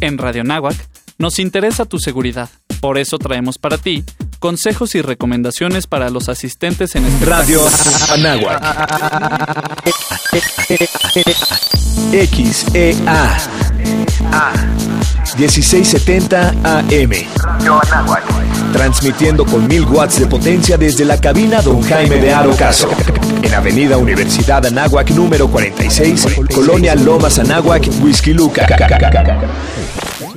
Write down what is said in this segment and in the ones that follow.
En Radio Náhuac nos interesa tu seguridad. Por eso traemos para ti consejos y recomendaciones para los asistentes en este Radio Anáhuac. XEA 1670 AM. Transmitiendo con mil watts de potencia desde la cabina Don Jaime de Arocaso. En Avenida Universidad Anáhuac número 46, Colonia Lomas Anáhuac, Whisky Luca.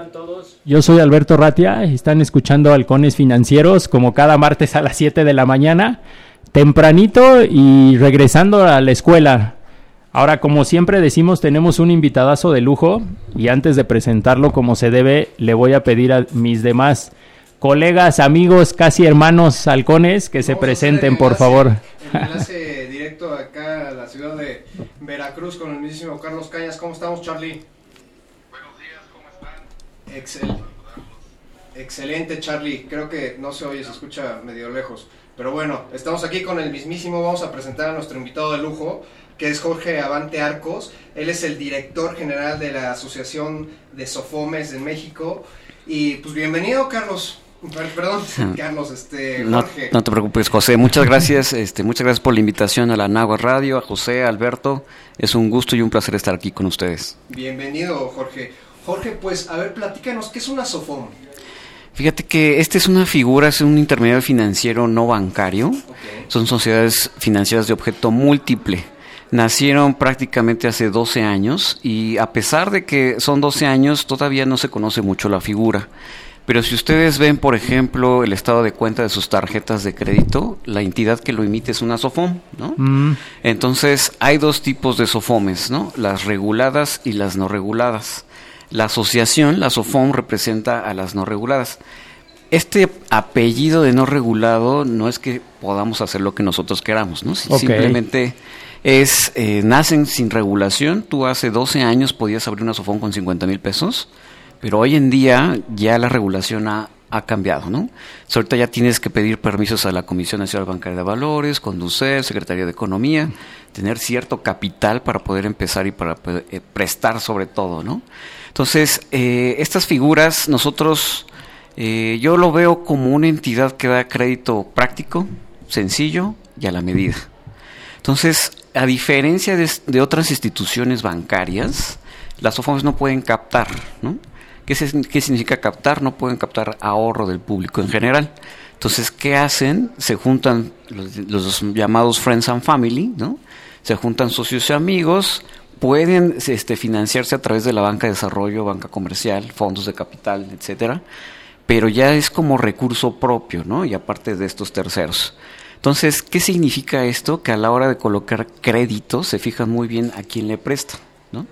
Están todos? Yo soy Alberto Ratia. Están escuchando Halcones Financieros como cada martes a las 7 de la mañana, tempranito y regresando a la escuela. Ahora, como siempre decimos, tenemos un invitadazo de lujo y antes de presentarlo como se debe, le voy a pedir a mis demás colegas, amigos, casi hermanos halcones que se presenten, por favor. Enlace directo acá a la ciudad de Veracruz con el mismísimo Carlos Cañas. ¿Cómo estamos, Charlie? Excel. Excelente, Charlie. Creo que no se oye, se escucha medio lejos. Pero bueno, estamos aquí con el mismísimo. Vamos a presentar a nuestro invitado de lujo, que es Jorge Avante Arcos. Él es el director general de la Asociación de Sofomes de México. Y pues bienvenido, Carlos. Perdón, Carlos, este, no, Jorge. no te preocupes, José. Muchas gracias, este, muchas gracias por la invitación a la Nagua Radio, a José, a Alberto. Es un gusto y un placer estar aquí con ustedes. Bienvenido, Jorge. Jorge, pues, a ver, platícanos, ¿qué es una SOFOM? Fíjate que esta es una figura, es un intermediario financiero no bancario. Okay. Son sociedades financieras de objeto múltiple. Nacieron prácticamente hace 12 años y a pesar de que son 12 años, todavía no se conoce mucho la figura. Pero si ustedes ven, por ejemplo, el estado de cuenta de sus tarjetas de crédito, la entidad que lo emite es una SOFOM, ¿no? Mm, Entonces, hay dos tipos de SOFOMES, ¿no? Las reguladas y las no reguladas. La asociación, la SOFOM, representa a las no reguladas. Este apellido de no regulado no es que podamos hacer lo que nosotros queramos, ¿no? Si-. Simplemente es, eh, nacen sin regulación. Tú hace 12 años podías abrir una SOFOM con 50 mil pesos, pero hoy en día ya la regulación ha, ha cambiado, ¿no? So, ahorita ya tienes que pedir permisos a la Comisión Nacional Bancaria de Valores, Conducir, Secretaría de Economía, tener cierto capital para poder empezar y para eh, prestar sobre todo, ¿no? Entonces, eh, estas figuras nosotros, eh, yo lo veo como una entidad que da crédito práctico, sencillo y a la medida. Entonces, a diferencia de, de otras instituciones bancarias, las SOFOMs no pueden captar, ¿no? ¿Qué, ¿Qué significa captar? No pueden captar ahorro del público en general. Entonces, ¿qué hacen? Se juntan los, los llamados friends and family, ¿no? Se juntan socios y amigos, pueden este, financiarse a través de la banca de desarrollo, banca comercial, fondos de capital, etcétera, pero ya es como recurso propio, ¿no? Y aparte de estos terceros. Entonces, ¿qué significa esto? Que a la hora de colocar crédito se fijan muy bien a quién le presta, ¿no?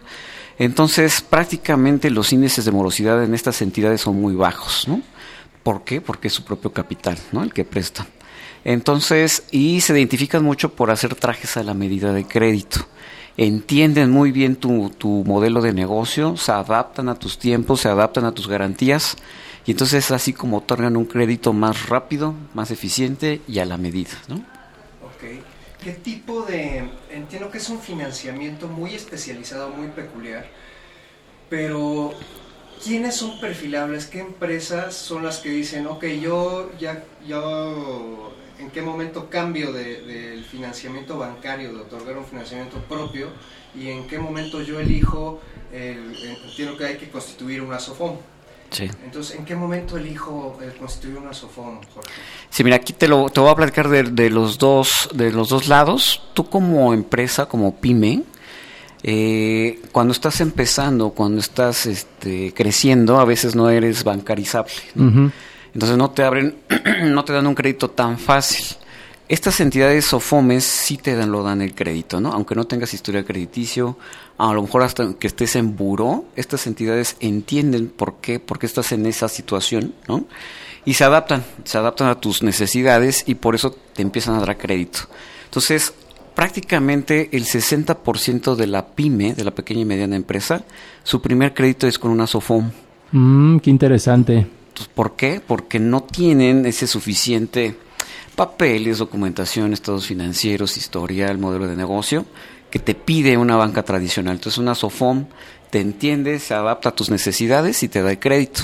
Entonces, prácticamente los índices de morosidad en estas entidades son muy bajos, ¿no? ¿Por qué? Porque es su propio capital, ¿no? El que presta. Entonces, y se identifican mucho por hacer trajes a la medida de crédito. Entienden muy bien tu, tu modelo de negocio, se adaptan a tus tiempos, se adaptan a tus garantías, y entonces es así como otorgan un crédito más rápido, más eficiente y a la medida, ¿no? Ok. ¿Qué tipo de... Entiendo que es un financiamiento muy especializado, muy peculiar, pero ¿quiénes son perfilables? ¿Qué empresas son las que dicen, ok, yo ya, yo, ¿en qué momento cambio de- del financiamiento bancario, de otorgar un financiamiento propio? ¿Y en qué momento yo elijo, el- entiendo que hay que constituir una SOFOM? Sí. Entonces, ¿en qué momento elijo el constituir una SOFOM, Jorge? Sí, mira, aquí te lo te voy a platicar de, de los dos de los dos lados. Tú como empresa, como pyme, eh, cuando estás empezando, cuando estás este, creciendo, a veces no eres bancarizable. ¿no? ujú. Entonces no te abren, no te dan un crédito tan fácil. Estas entidades SOFOMES sí te dan, lo dan el crédito, ¿no? Aunque no tengas historia crediticio, a lo mejor hasta que estés en buró, estas entidades entienden por qué, por qué estás en esa situación, ¿no? Y se adaptan, se adaptan a tus necesidades y por eso te empiezan a dar crédito. Entonces, prácticamente el 60% de la pyme, de la pequeña y mediana empresa, su primer crédito es con una SOFOM. Mm, qué interesante. ¿Por qué? Porque no tienen ese suficiente papeles, documentación, estados financieros, historia, el modelo de negocio que te pide una banca tradicional. Entonces una SOFOM te entiende, se adapta a tus necesidades y te da el crédito.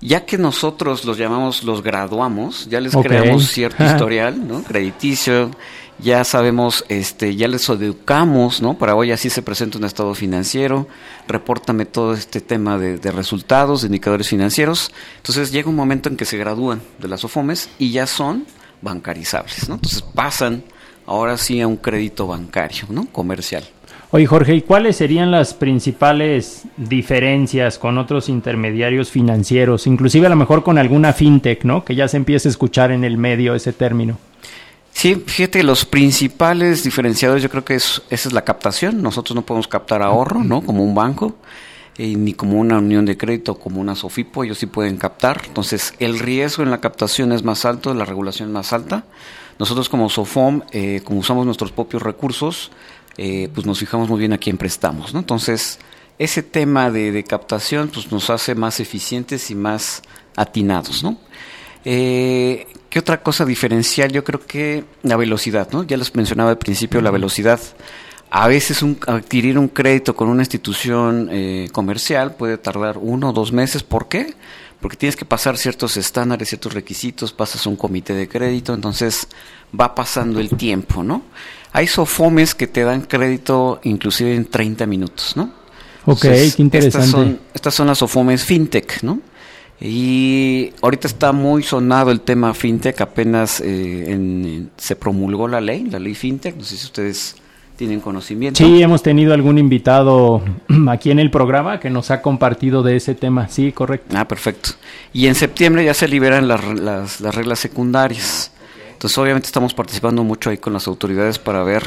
Ya que nosotros los llamamos, los graduamos, ya les creamos cierto historial, ¿no? Crediticio, ya sabemos, este, ya les educamos, ¿no? Para hoy así se presenta un estado financiero, repórtame todo este tema de, de, resultados, de indicadores financieros. Entonces llega un momento en que se gradúan de las OFOMES y ya son bancarizables, ¿no? Entonces pasan ahora sí a un crédito bancario, ¿no? Comercial. Oye Jorge, ¿y cuáles serían las principales diferencias con otros intermediarios financieros, inclusive a lo mejor con alguna fintech, ¿no? Que ya se empieza a escuchar en el medio ese término. Sí, fíjate, los principales diferenciadores yo creo que es, esa es la captación. Nosotros no podemos captar ahorro, ¿no? Como un banco. Eh, ni como una unión de crédito, como una SOFIPO, ellos sí pueden captar. Entonces, el riesgo en la captación es más alto, la regulación es más alta. Nosotros como SOFOM, eh, como usamos nuestros propios recursos, eh, pues nos fijamos muy bien a quién prestamos. ¿no? Entonces, ese tema de, captación pues nos hace más eficientes y más atinados. ¿no? ¿Qué otra cosa diferencial? Yo creo que la velocidad. ¿no? Ya les mencionaba al principio la velocidad. A veces un, adquirir un crédito con una institución eh, comercial puede tardar uno o dos meses. ¿Por qué? Porque tienes que pasar ciertos estándares, ciertos requisitos, pasas un comité de crédito, entonces va pasando el tiempo, ¿no? Hay sofomes que te dan crédito inclusive en 30 minutos, ¿no? Ok, qué interesante. Estas son, estas son las sofomes fintech, ¿no? Y ahorita está muy sonado el tema fintech, apenas eh, se promulgó la ley, la ley fintech, no sé si ustedes tienen conocimiento. Sí, hemos tenido algún invitado aquí en el programa que nos ha compartido de ese tema. Sí, correcto. Ah, perfecto. Y en septiembre ya se liberan las, las, reglas secundarias. Entonces, obviamente estamos participando mucho ahí con las autoridades para ver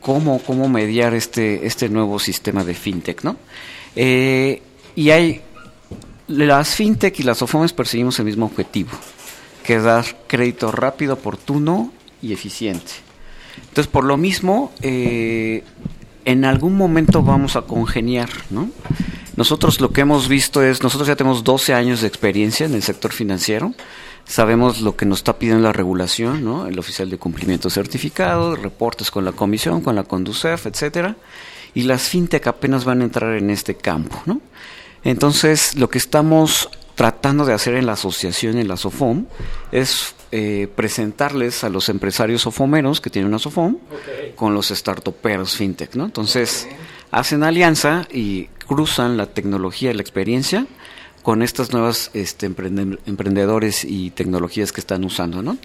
cómo, cómo mediar este, este nuevo sistema de fintech, ¿no? Eh, y hay, las fintech y las OFOMES perseguimos el mismo objetivo, que es dar crédito rápido, oportuno y eficiente. Entonces, por lo mismo, eh, en algún momento vamos a congeniar, ¿no? Nosotros lo que hemos visto es, nosotros ya tenemos 12 años de experiencia en el sector financiero, sabemos lo que nos está pidiendo la regulación, ¿no? El oficial de cumplimiento certificado, reportes con la comisión, con la Conducef, etcétera, y las fintech apenas van a entrar en este campo, ¿no? Entonces, lo que estamos tratando de hacer en la asociación, en la SOFOM, es eh, presentarles a los empresarios sofomeros que tienen una SOFOM con los startuperos fintech, ¿no? Entonces, hacen alianza y cruzan la tecnología y la experiencia con estas nuevas este, emprendedores y tecnologías que están usando, ¿no?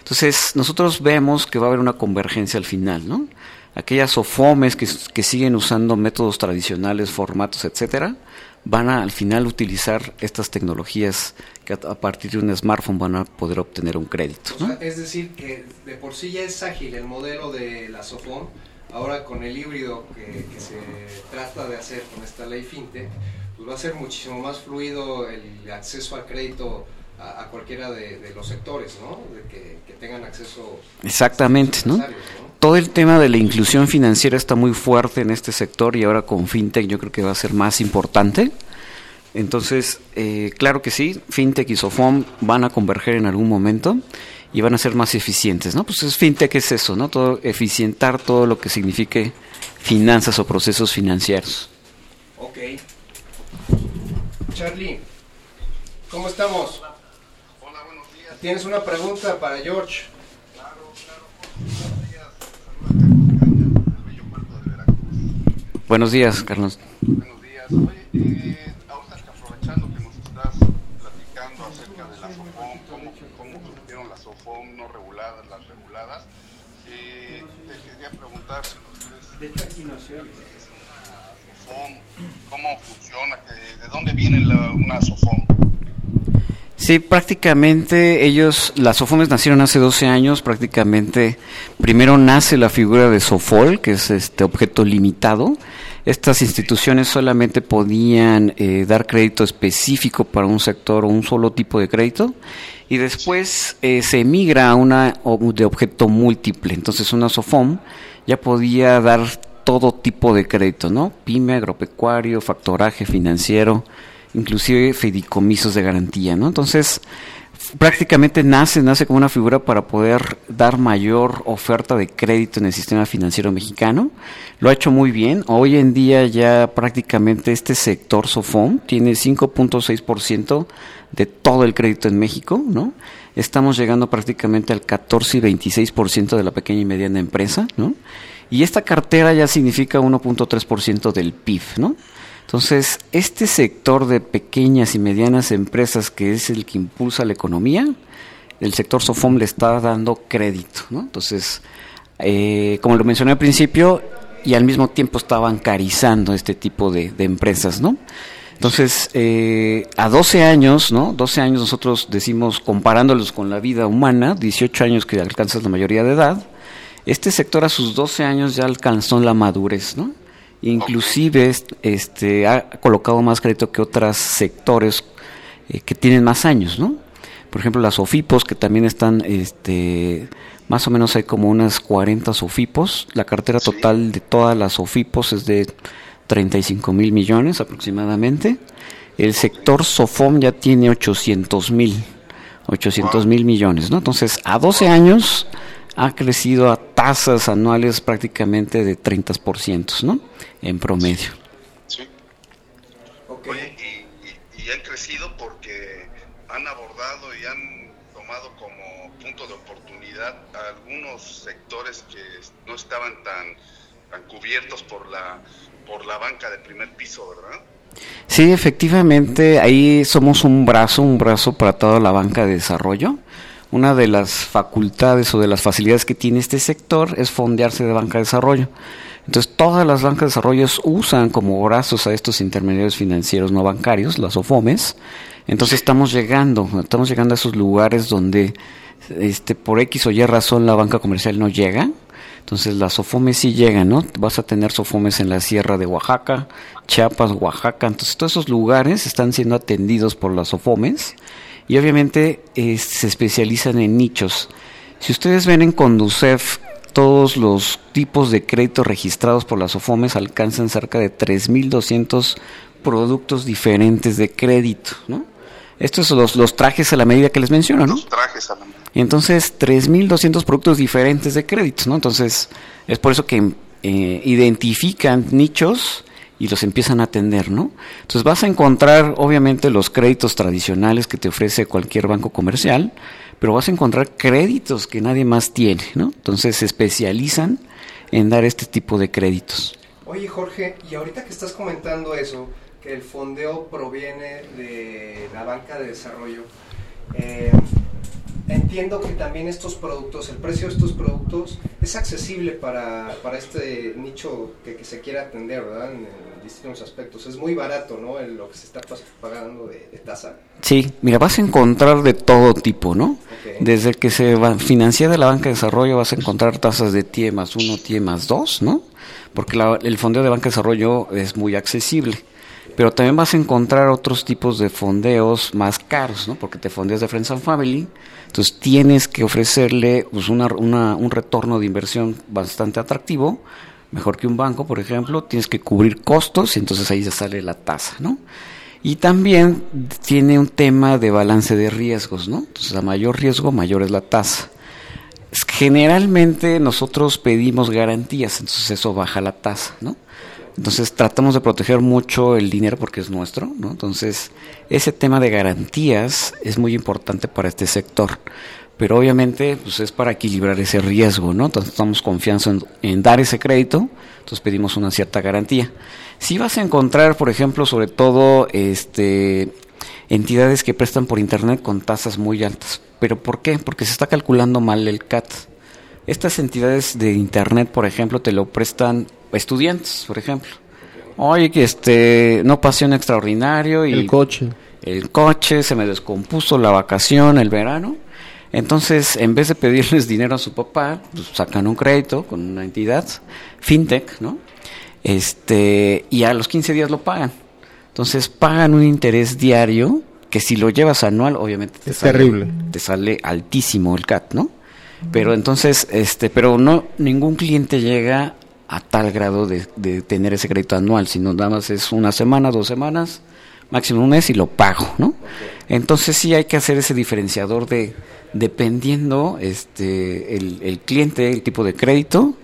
Entonces, nosotros vemos que va a haber una convergencia al final, ¿no? Aquellas SOFOMES que, que siguen usando métodos tradicionales, formatos, etcétera, van a al final utilizar estas tecnologías que a, partir de un smartphone van a poder obtener un crédito. es decir, que de por sí ya es ágil el modelo de la SOFON, ahora con el híbrido que, se trata de hacer con esta ley FinTech, pues va a ser muchísimo más fluido el acceso al crédito a, cualquiera de, los sectores, ¿no? De que, tengan acceso. Exactamente, ¿no? Todo el tema de la inclusión financiera está muy fuerte en este sector y ahora con FinTech yo creo que va a ser más importante. Entonces, eh, claro que sí, FinTech y SOFOM van a converger en algún momento y van a ser más eficientes, ¿no? Pues es, FinTech es eso, ¿no? Todo, eficientar todo lo que signifique finanzas o procesos financieros. Ok. Charlie, ¿cómo estamos? Hola, buenos días. ¿Tienes una pregunta para George? Claro, claro. Buenos días, Carlos. Buenos días. Oye, eh, ahorita aprovechando que nos estás platicando acerca de la SOFOM, cómo, cómo surgieron las SOFOM no reguladas, las reguladas, eh, te quería preguntar si ustedes... De hecho, aquí no se oye. ¿Cómo funciona? ¿De dónde viene la, una SOFOM? Sí, prácticamente ellos, las SOFOMES nacieron hace 12 años, prácticamente primero nace la figura de SOFOL, que es este objeto limitado. Estas instituciones solamente podían eh, dar crédito específico para un sector o un solo tipo de crédito y después eh, se emigra a una de objeto múltiple. Entonces una SOFOM ya podía dar todo tipo de crédito, ¿no? Pyme, agropecuario, factoraje financiero, inclusive fideicomisos de garantía, ¿no? Entonces, prácticamente nace, nace como una figura para poder dar mayor oferta de crédito en el sistema financiero mexicano. Lo ha hecho muy bien. Hoy en día ya prácticamente este sector SOFOM tiene 5.6% de todo el crédito en México, ¿no? Estamos llegando prácticamente al 14 y 26% de la pequeña y mediana empresa, ¿no? Y esta cartera ya significa 1.3% del PIB, ¿no? Entonces, este sector de pequeñas y medianas empresas que es el que impulsa la economía, el sector SOFOM le está dando crédito, ¿no? Entonces, eh, como lo mencioné al principio, y al mismo tiempo está bancarizando este tipo de, empresas, ¿no? Entonces, eh, a 12 años, ¿no? 12 años nosotros decimos, comparándolos con la vida humana, 18 años que alcanzas la mayoría de edad, este sector a sus 12 años ya alcanzó la madurez, ¿no? Inclusive este, ha colocado más crédito que otros sectores eh, que tienen más años, ¿no? Por ejemplo, las OFIPOS, que también están, este, más o menos hay como unas 40 SOFIPOS. La cartera total de todas las OFIPOS es de 35 mil millones aproximadamente. El sector SOFOM ya tiene 800 mil, 800 mil millones, ¿no? Entonces, a 12 años ha crecido a tasas anuales prácticamente de 30%, ¿no? En promedio. Sí. Oye, y, y, han crecido porque han abordado y han tomado como punto de oportunidad algunos sectores que no estaban tan, tan cubiertos por la, por la banca de primer piso, ¿verdad? Sí, efectivamente, ahí somos un brazo, un brazo para toda la banca de desarrollo una de las facultades o de las facilidades que tiene este sector es fondearse de banca de desarrollo. Entonces, todas las bancas de desarrollo usan como brazos a estos intermediarios financieros no bancarios, las OFOMES. Entonces, estamos llegando, estamos llegando a esos lugares donde este por X o Y razón la banca comercial no llega. Entonces, las SOFOMES sí llegan, ¿no? Vas a tener SOFOMES en la sierra de Oaxaca, Chiapas, Oaxaca. Entonces, todos esos lugares están siendo atendidos por las SOFOMES y obviamente eh, se especializan en nichos. Si ustedes ven en Conducef, todos los tipos de créditos registrados por las OFOMES alcanzan cerca de 3.200 productos diferentes de crédito, ¿no? Estos son los, los trajes a la medida que les menciono, ¿no? Los trajes a la medida. Entonces, 3.200 productos diferentes de créditos, ¿no? Entonces, es por eso que eh, identifican nichos y los empiezan a atender, ¿no? Entonces vas a encontrar obviamente los créditos tradicionales que te ofrece cualquier banco comercial, pero vas a encontrar créditos que nadie más tiene, ¿no? Entonces se especializan en dar este tipo de créditos. Oye Jorge, y ahorita que estás comentando eso, que el fondeo proviene de la banca de desarrollo, eh, entiendo que también estos productos, el precio de estos productos es accesible para, para este nicho que, se quiera atender, ¿verdad? En, distintos aspectos. Es muy barato, ¿no? En lo que se está pagando de, tasa. Sí, mira, vas a encontrar de todo tipo, ¿no? Desde que se va, financia de la banca de desarrollo vas a encontrar tasas de TIE más 1, TIE más 2, ¿no? Porque el fondeo de banca de desarrollo es muy accesible pero también vas a encontrar otros tipos de fondeos más caros, ¿no? Porque te fondeas de Friends and Family, entonces tienes que ofrecerle pues, una, un retorno de inversión bastante atractivo, mejor que un banco, por ejemplo, tienes que cubrir costos y entonces ahí ya sale la tasa, ¿no? Y también tiene un tema de balance de riesgos, ¿no? Entonces, a mayor riesgo, mayor es la tasa. Generalmente nosotros pedimos garantías, entonces eso baja la tasa, ¿no? Entonces tratamos de proteger mucho el dinero porque es nuestro, ¿no? Entonces ese tema de garantías es muy importante para este sector. Pero obviamente pues es para equilibrar ese riesgo, ¿no? Entonces estamos confianza en, dar ese crédito, entonces pedimos una cierta garantía. Si vas a encontrar, por ejemplo, sobre todo este entidades que prestan por internet con tasas muy altas. ¿Pero por qué? Porque se está calculando mal el CAT. Estas entidades de internet, por ejemplo, te lo prestan estudiantes, por ejemplo. Oye, que este, no pasé un extraordinario y... El coche. el coche, se me descompuso la vacación, el verano. Entonces, en vez de pedirles dinero a su papá, pues sacan un crédito con una entidad, fintech, ¿no? Este, y a los 15 días lo pagan. Entonces, pagan un interés diario que si lo llevas anual, obviamente te, sale, terrible. te sale altísimo el CAT, ¿no? Pero entonces, este, pero no, ningún cliente llega a tal grado de, de tener ese crédito anual, sino nada más es una semana, dos semanas, máximo un mes y lo pago, ¿no? Entonces sí hay que hacer ese diferenciador de dependiendo este el, cliente, el tipo de crédito,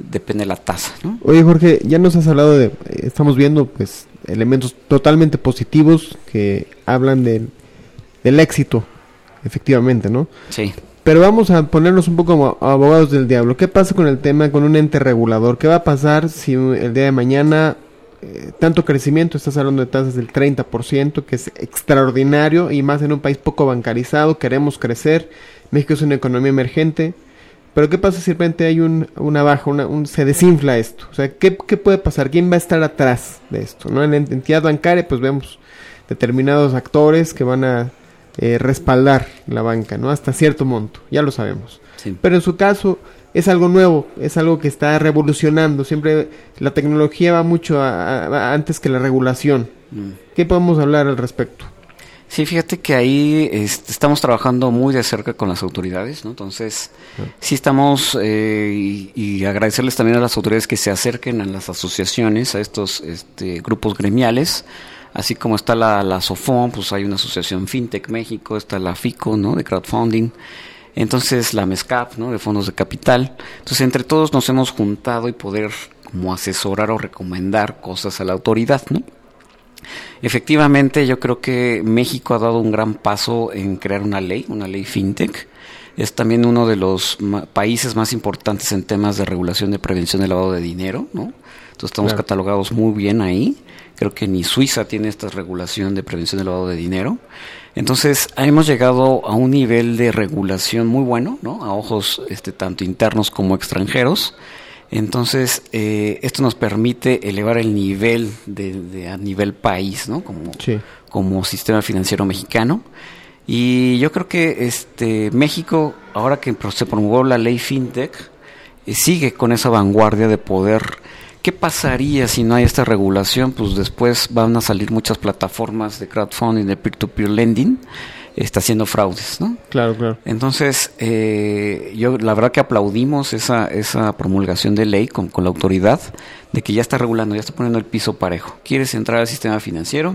depende de la tasa, ¿no? Oye Jorge, ya nos has hablado de, estamos viendo pues elementos totalmente positivos que hablan del éxito, efectivamente, ¿no? Sí. Pero vamos a ponernos un poco como abogados del diablo. ¿Qué pasa con el tema con un ente regulador? ¿Qué va a pasar si el día de mañana eh, tanto crecimiento, estás hablando de tasas del 30%, que es extraordinario y más en un país poco bancarizado, queremos crecer, México es una economía emergente, pero ¿qué pasa si de repente hay un, una baja, una, un, se desinfla esto? O sea, ¿qué, ¿qué, puede pasar? ¿Quién va a estar atrás de esto? ¿no? En la entidad bancaria pues vemos determinados actores que van a eh, respaldar la banca, ¿no? Hasta cierto monto, ya lo sabemos. Pero en su caso, es algo nuevo, es algo que está revolucionando. Siempre la tecnología va mucho antes que la regulación. Mm. ¿Qué podemos hablar al respecto? Sí, fíjate que ahí este, estamos trabajando muy de cerca con las autoridades, ¿no? Entonces, ah. sí estamos, eh, y, agradecerles también a las autoridades que se acerquen a las asociaciones, a estos este, grupos gremiales, así como está la, la SOFON, pues hay una asociación FinTech México, está la FICO, ¿no? De crowdfunding, entonces la MESCAP, ¿no? De fondos de capital. Entonces entre todos nos hemos juntado y poder como asesorar o recomendar cosas a la autoridad, ¿no? Efectivamente, yo creo que México ha dado un gran paso en crear una ley, una ley fintech. Es también uno de los países más importantes en temas de regulación de prevención del lavado de dinero, ¿no? Entonces estamos catalogados muy bien ahí. Creo que ni Suiza tiene esta regulación de prevención del lavado de dinero. Entonces, hemos llegado a un nivel de regulación muy bueno, ¿no? A ojos este, tanto internos como extranjeros. Entonces, eh, esto nos permite elevar el nivel de, a nivel país, ¿no? Como, como sistema financiero mexicano. Y yo creo que este México, ahora que se promovió la ley FinTech, eh, sigue con esa vanguardia de poder ¿Qué pasaría si no hay esta regulación? Pues después van a salir muchas plataformas de crowdfunding, de peer-to-peer lending, está haciendo fraudes, ¿no? Claro, claro. Entonces, eh, yo la verdad que aplaudimos esa, esa promulgación de ley con, con la autoridad de que ya está regulando, ya está poniendo el piso parejo. ¿Quieres entrar al sistema financiero?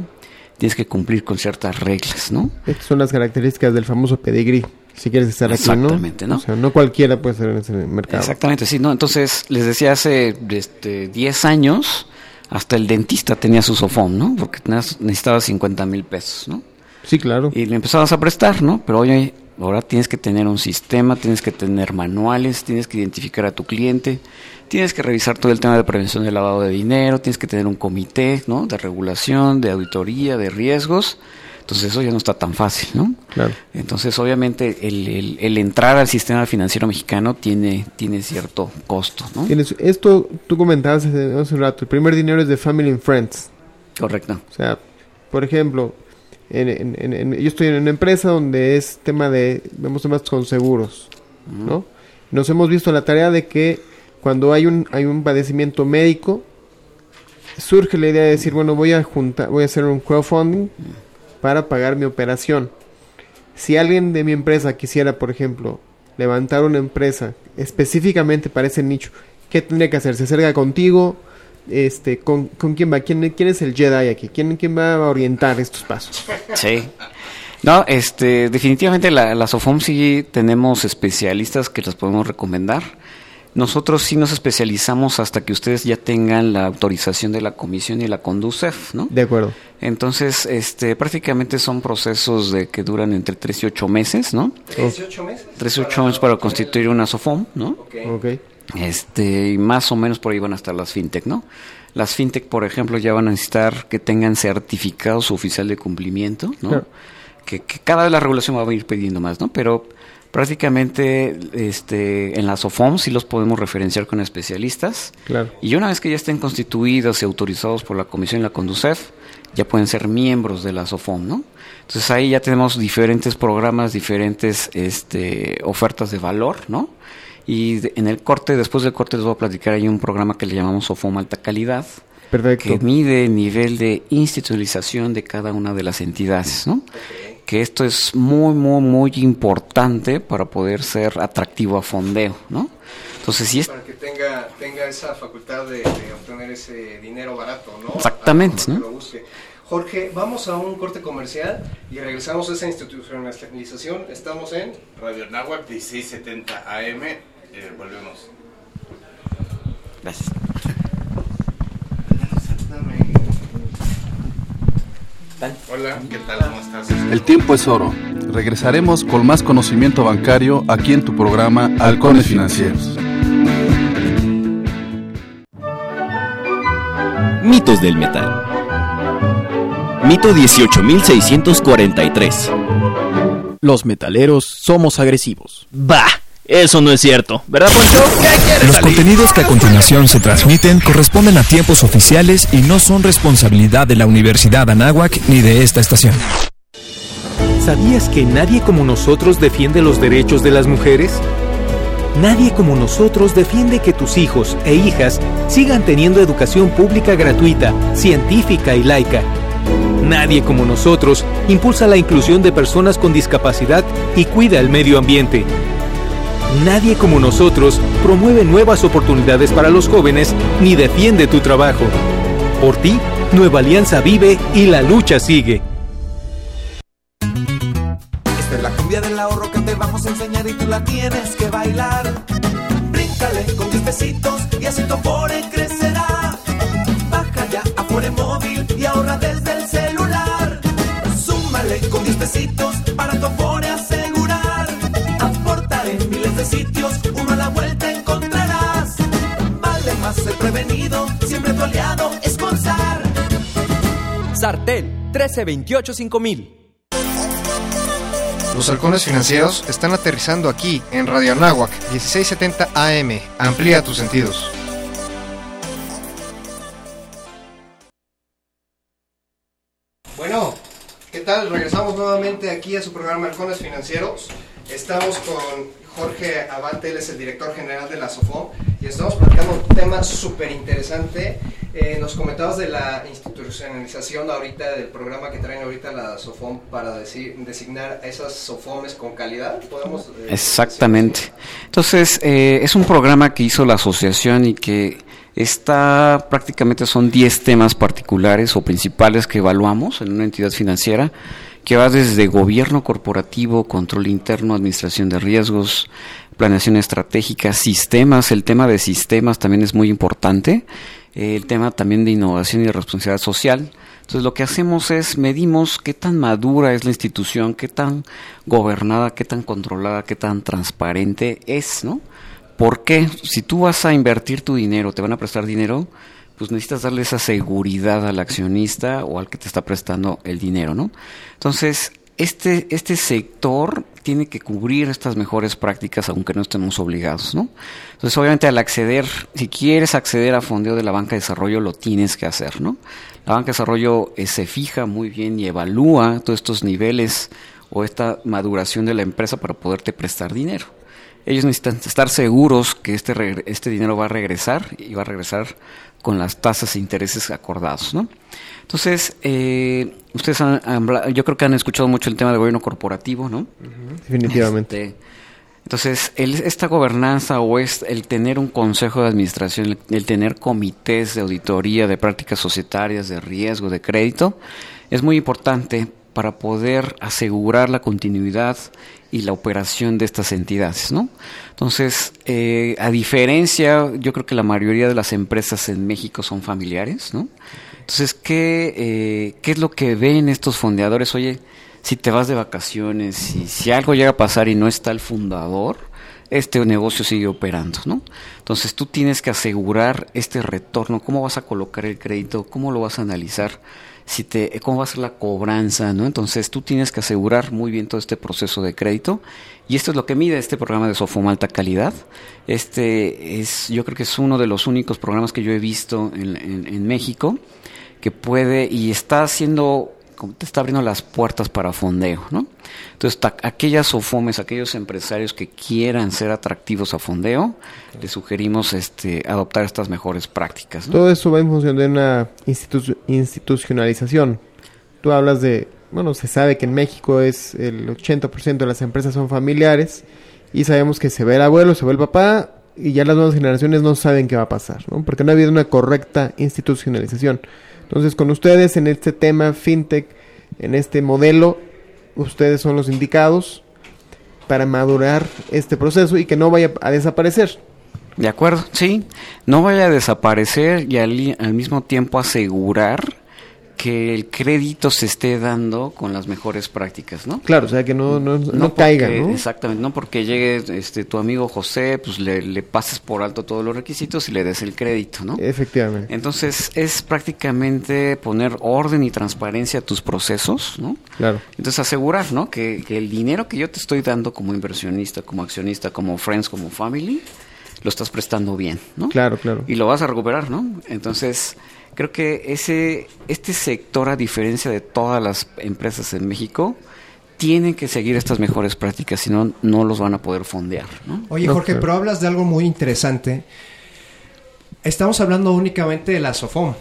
Tienes que cumplir con ciertas reglas, ¿no? Estas son las características del famoso pedigrí si quieres estar aquí, Exactamente, ¿no? O sea, no cualquiera puede estar en ese mercado. Exactamente, sí, ¿no? Entonces, les decía hace este, 10 años, hasta el dentista tenía su sofón, ¿no? Porque necesitaba 50 mil pesos, ¿no? Sí, claro. Y le empezabas a prestar, ¿no? Pero oye, ahora tienes que tener un sistema, tienes que tener manuales, tienes que identificar a tu cliente, tienes que revisar todo el tema de prevención del lavado de dinero, tienes que tener un comité, ¿no? De regulación, de auditoría, de riesgos entonces eso ya no está tan fácil, ¿no? Claro. Entonces obviamente el, el, entrar al sistema financiero mexicano tiene, tiene cierto costo, ¿no? Tienes, esto tú comentabas hace, un rato, el primer dinero es de Family and Friends. Correcto. O sea, por ejemplo, en, en, yo estoy en una empresa donde es tema de, vemos temas con seguros, ¿no? Nos hemos visto la tarea de que cuando hay un, hay un padecimiento médico, surge la idea de decir, bueno, voy a juntar, voy a hacer un crowdfunding para pagar mi operación. Si alguien de mi empresa quisiera, por ejemplo, levantar una empresa específicamente para ese nicho, ¿qué tendría que hacer? ¿Se acerca contigo? Este, ¿con, con quién va? ¿Quién, ¿Quién es el Jedi aquí? ¿Quién, ¿Quién va a orientar estos pasos? Sí. No, este, definitivamente la, la SOFOM sí tenemos especialistas que les podemos recomendar. Nosotros sí nos especializamos hasta que ustedes ya tengan la autorización de la comisión y la Conducef, ¿no? De acuerdo. Entonces, este, prácticamente son procesos de que duran entre 3 y 8 meses, ¿no? ¿18 meses? 3 y 8 meses para constituir una SOFOM, ¿no? Ok. Este, y más o menos por ahí van a estar las fintech, ¿no? Las fintech, por ejemplo, ya van a necesitar que tengan certificado su oficial de cumplimiento, ¿no? Que, que, cada vez la regulación va a ir pidiendo más, ¿no? Pero prácticamente este, en las OFOM sí los podemos referenciar con especialistas. Claro. Y una vez que ya estén constituidos y autorizados por la Comisión y la Conducef, ya pueden ser miembros de la SOFOM, ¿no? Entonces ahí ya tenemos diferentes programas, diferentes este, ofertas de valor, ¿no? Y en el corte, después del corte les voy a platicar, hay un programa que le llamamos SOFOM Alta Calidad, que mide el nivel de institucionalización de cada una de las entidades, ¿no? Que esto es muy, muy, muy importante para poder ser atractivo a fondeo, ¿no? Entonces, si es... Para que tenga, tenga esa facultad de, obtener ese dinero barato, ¿no? Exactamente, ¿no? Jorge, vamos a un corte comercial y regresamos a esa institucionalización. Estamos en Radio Nahuatl 1670 AM. Eh, volvemos. Gracias. Hola, ¿qué tal? ¿Cómo estás? El tiempo es oro. Regresaremos con más conocimiento bancario aquí en tu programa Halcones Financieros. Mitos del metal. Mito 18643. Los metaleros somos agresivos. Bah. Eso no es cierto, ¿verdad, Poncho? Los contenidos que a continuación se transmiten corresponden a tiempos oficiales y no son responsabilidad de la Universidad Anáhuac ni de esta estación. ¿Sabías que nadie como nosotros defiende los derechos de las mujeres? Nadie como nosotros defiende que tus hijos e hijas sigan teniendo educación pública gratuita, científica y laica. Nadie como nosotros impulsa la inclusión de personas con discapacidad y cuida el medio ambiente. Nadie como nosotros promueve nuevas oportunidades para los jóvenes ni defiende tu trabajo. Por ti, Nueva Alianza vive y la lucha sigue. Esta es la cumbia del ahorro que te vamos a enseñar y tú la tienes que bailar. Bríncale con 10 pesitos y así tu afore crecerá. Baja ya a Afore Móvil y ahorra desde el celular. Súmale con 10 pesitos prevenido, siempre tu aliado es Consar. Sartel 1328 5000. Los halcones financieros están aterrizando aquí en Radio Anáhuac 1670 AM. Amplía tus sentidos. Bueno, ¿qué tal? Regresamos nuevamente aquí a su programa Halcones Financieros. Estamos con Jorge Abante, él es el director general de la SOFOM, y estamos platicando un tema súper interesante. Eh, nos comentabas de la institucionalización ahorita, del programa que traen ahorita la SOFOM para decir, designar a esas SOFOMes con calidad. ¿Podemos, eh, Exactamente. Entonces, eh, es un programa que hizo la asociación y que está prácticamente son 10 temas particulares o principales que evaluamos en una entidad financiera que va desde gobierno corporativo, control interno, administración de riesgos, planeación estratégica, sistemas. El tema de sistemas también es muy importante. El tema también de innovación y responsabilidad social. Entonces lo que hacemos es medimos qué tan madura es la institución, qué tan gobernada, qué tan controlada, qué tan transparente es, ¿no? Porque si tú vas a invertir tu dinero, te van a prestar dinero, pues necesitas darle esa seguridad al accionista o al que te está prestando el dinero, ¿no? Entonces, este, este sector tiene que cubrir estas mejores prácticas aunque no estemos obligados, ¿no? Entonces, obviamente al acceder, si quieres acceder a fondeo de la banca de desarrollo, lo tienes que hacer, ¿no? La banca de desarrollo eh, se fija muy bien y evalúa todos estos niveles o esta maduración de la empresa para poderte prestar dinero. Ellos necesitan estar seguros que este, este dinero va a regresar y va a regresar con las tasas e intereses acordados, ¿no? Entonces, eh, ustedes han, yo creo que han escuchado mucho el tema del gobierno corporativo, ¿no? Definitivamente. Este, entonces, esta gobernanza o es el tener un consejo de administración, el, tener comités de auditoría de prácticas societarias, de riesgo, de crédito, es muy importante para poder asegurar la continuidad y la operación de estas entidades, ¿no? Entonces, eh, a diferencia, yo creo que la mayoría de las empresas en México son familiares, ¿no? Entonces, ¿qué, eh, ¿qué es lo que ven estos fondeadores? Oye, si te vas de vacaciones y si algo llega a pasar y no está el fundador, este negocio sigue operando, ¿no? Entonces tú tienes que asegurar este retorno, cómo vas a colocar el crédito, cómo lo vas a analizar si te, cómo va a ser la cobranza, ¿no? Entonces tú tienes que asegurar muy bien todo este proceso de crédito y esto es lo que mide este programa de Sofom Alta Calidad. Este es, yo creo que es uno de los únicos programas que yo he visto en, en, México que puede y está haciendo como te está abriendo las puertas para fondeo, ¿no? Entonces, aquellas OFOMES, aquellos empresarios que quieran ser atractivos a fondeo, les sugerimos este, adoptar estas mejores prácticas. Todo eso va en función de una institucionalización. Tú hablas de, bueno, se sabe que en México es el 80% de las empresas son familiares y sabemos que se ve el abuelo, se ve el papá y ya las nuevas generaciones no saben qué va a pasar, ¿no? Porque no ha habido una correcta institucionalización. Entonces, con ustedes en este tema fintech, en este modelo, ustedes son los indicados para madurar este proceso y que no vaya a desaparecer. De acuerdo, sí, no vaya a desaparecer y al, al mismo tiempo asegurar que el crédito se esté dando con las mejores prácticas, ¿no? Claro, o sea, que no, no, no, caiga, ¿no? Exactamente, no porque llegue este, tu amigo José, pues le, le, pases por alto todos los requisitos y le des el crédito, ¿no? Efectivamente. Entonces, es prácticamente poner orden y transparencia a tus procesos, ¿no? Claro. Entonces, asegurar, ¿no? Que, que el dinero que yo te estoy dando como inversionista, como accionista, como friends, como family, lo estás prestando bien, ¿no? Claro, claro. Y lo vas a recuperar, ¿no? Entonces Creo que ese, este sector, a diferencia de todas las empresas en México, tienen que seguir estas mejores prácticas, si no, no los van a poder fondear. Oye, Jorge, pero hablas de algo muy interesante. Estamos hablando únicamente de la SOFOM.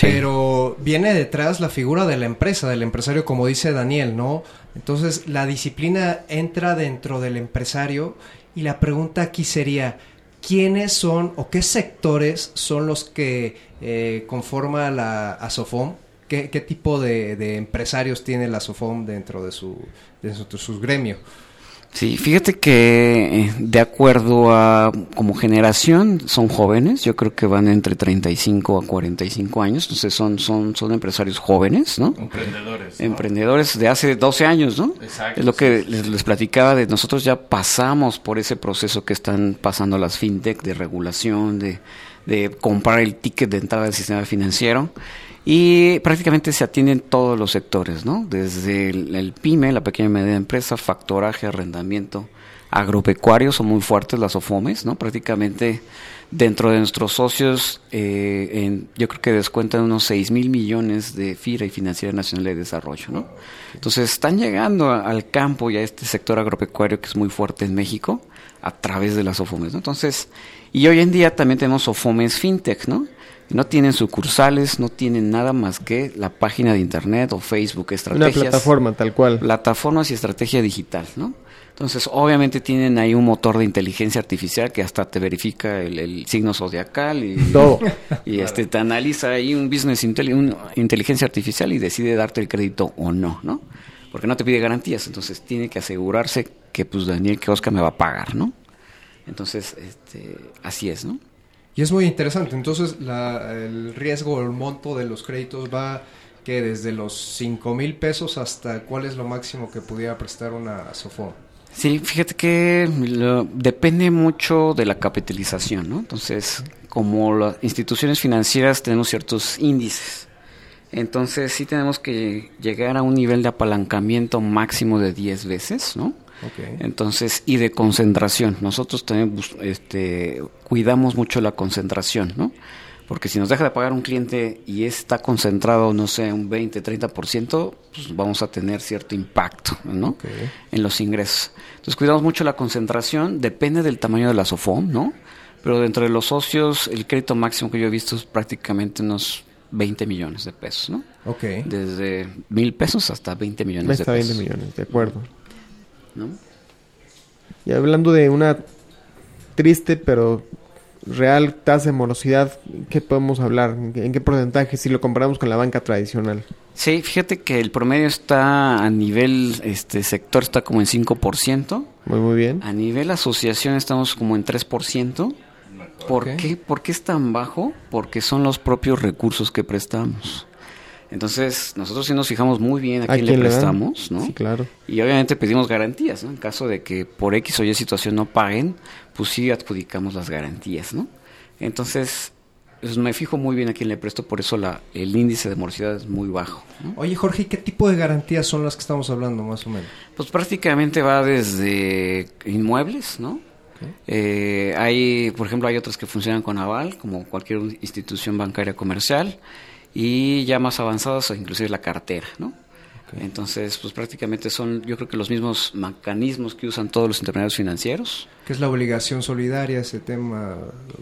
Pero viene detrás la figura de la empresa, del empresario, como dice Daniel, ¿no? Entonces, la disciplina entra dentro del empresario y la pregunta aquí sería, quiénes son o qué sectores son los que eh, conforma la ASOFOM, qué, qué tipo de, empresarios tiene la ASOFOM dentro de su, de su, gremio. Sí, fíjate que eh, de acuerdo a como generación son jóvenes, yo creo que van entre 35 a 45 años, entonces son son son empresarios jóvenes, ¿no? Emprendedores. Emprendedores de hace 12 años, ¿no? Exacto. Es lo que les, platicaba de nosotros ya pasamos por ese proceso que están pasando las fintech de regulación, de, de comprar el ticket de entrada del sistema financiero y prácticamente se atienden todos los sectores, ¿no? Desde el, pyme, la pequeña y media empresa, factoraje, arrendamiento, agropecuario, son muy fuertes las OFOMES, ¿no? Prácticamente dentro de nuestros socios, eh, en, yo creo que descuentan unos 6 mil millones de FIRA y Financiera Nacional de Desarrollo, ¿no? Entonces están llegando al campo y a este sector agropecuario que es muy fuerte en México a través de las OFOMES, ¿no? Entonces, y hoy en día también tenemos OFOMES FinTech, ¿no? No tienen sucursales, no tienen nada más que la página de internet o Facebook, estrategias. Una plataforma tal cual. Plataformas y estrategia digital, ¿no? Entonces, obviamente tienen ahí un motor de inteligencia artificial que hasta te verifica el, signo zodiacal y todo. Y este te analiza ahí un business inteligencia artificial y decide darte el crédito o no, ¿no? Porque no te pide garantías, entonces tiene que asegurarse que pues Daniel Oscar me va a pagar, ¿no? Entonces, este, así es, ¿no? Y es muy interesante. Entonces, el riesgo, el monto de los créditos va que desde los 5 mil pesos hasta cuál es lo máximo que pudiera prestar una SOFO. Sí, fíjate que depende mucho de la capitalización, ¿no? Entonces, como las instituciones financieras tenemos ciertos índices. Entonces, sí tenemos que llegar a un nivel de apalancamiento máximo de 10 veces, ¿no? Entonces, y de concentración. Nosotros también este, cuidamos mucho la concentración, ¿no? Porque si nos deja de pagar un cliente y está concentrado, no sé, un 20, 30%, pues vamos a tener cierto impacto, ¿no? En los ingresos. Entonces, cuidamos mucho la concentración, depende del tamaño de la SOFOM, ¿no? Pero dentro de los socios, el crédito máximo que yo he visto es prácticamente unos 20 millones de pesos, ¿no? Ok. Desde mil pesos hasta 20 millones de pesos. 20 millones, de acuerdo. Y hablando de una triste pero real tasa de morosidad, ¿qué podemos hablar? ¿En qué porcentaje si lo comparamos con la banca tradicional? Sí, fíjate que el promedio está a nivel este sector está como en 5%. Muy muy bien. A nivel asociación estamos como en 3%. ¿Por qué? ¿Por qué es tan bajo? Porque son los propios recursos que prestamos. Entonces, nosotros sí nos fijamos muy bien a, quién, le prestamos, ¿no? Sí, claro. Y obviamente pedimos garantías, ¿no? En caso de que por X o Y situación no paguen, pues sí adjudicamos las garantías, ¿no? Entonces, pues me fijo muy bien a quién le presto, por eso la, el índice de morosidad es muy bajo. Oye, Jorge, ¿qué tipo de garantías son las que estamos hablando, más o menos? Pues prácticamente va desde inmuebles, ¿no? Eh, hay, por ejemplo, hay otras que funcionan con aval, como cualquier institución bancaria comercial y ya más avanzadas, inclusive la cartera, ¿no? Entonces, pues prácticamente son, yo creo que los mismos mecanismos que usan todos los intermediarios financieros. Que es la obligación solidaria, ese tema.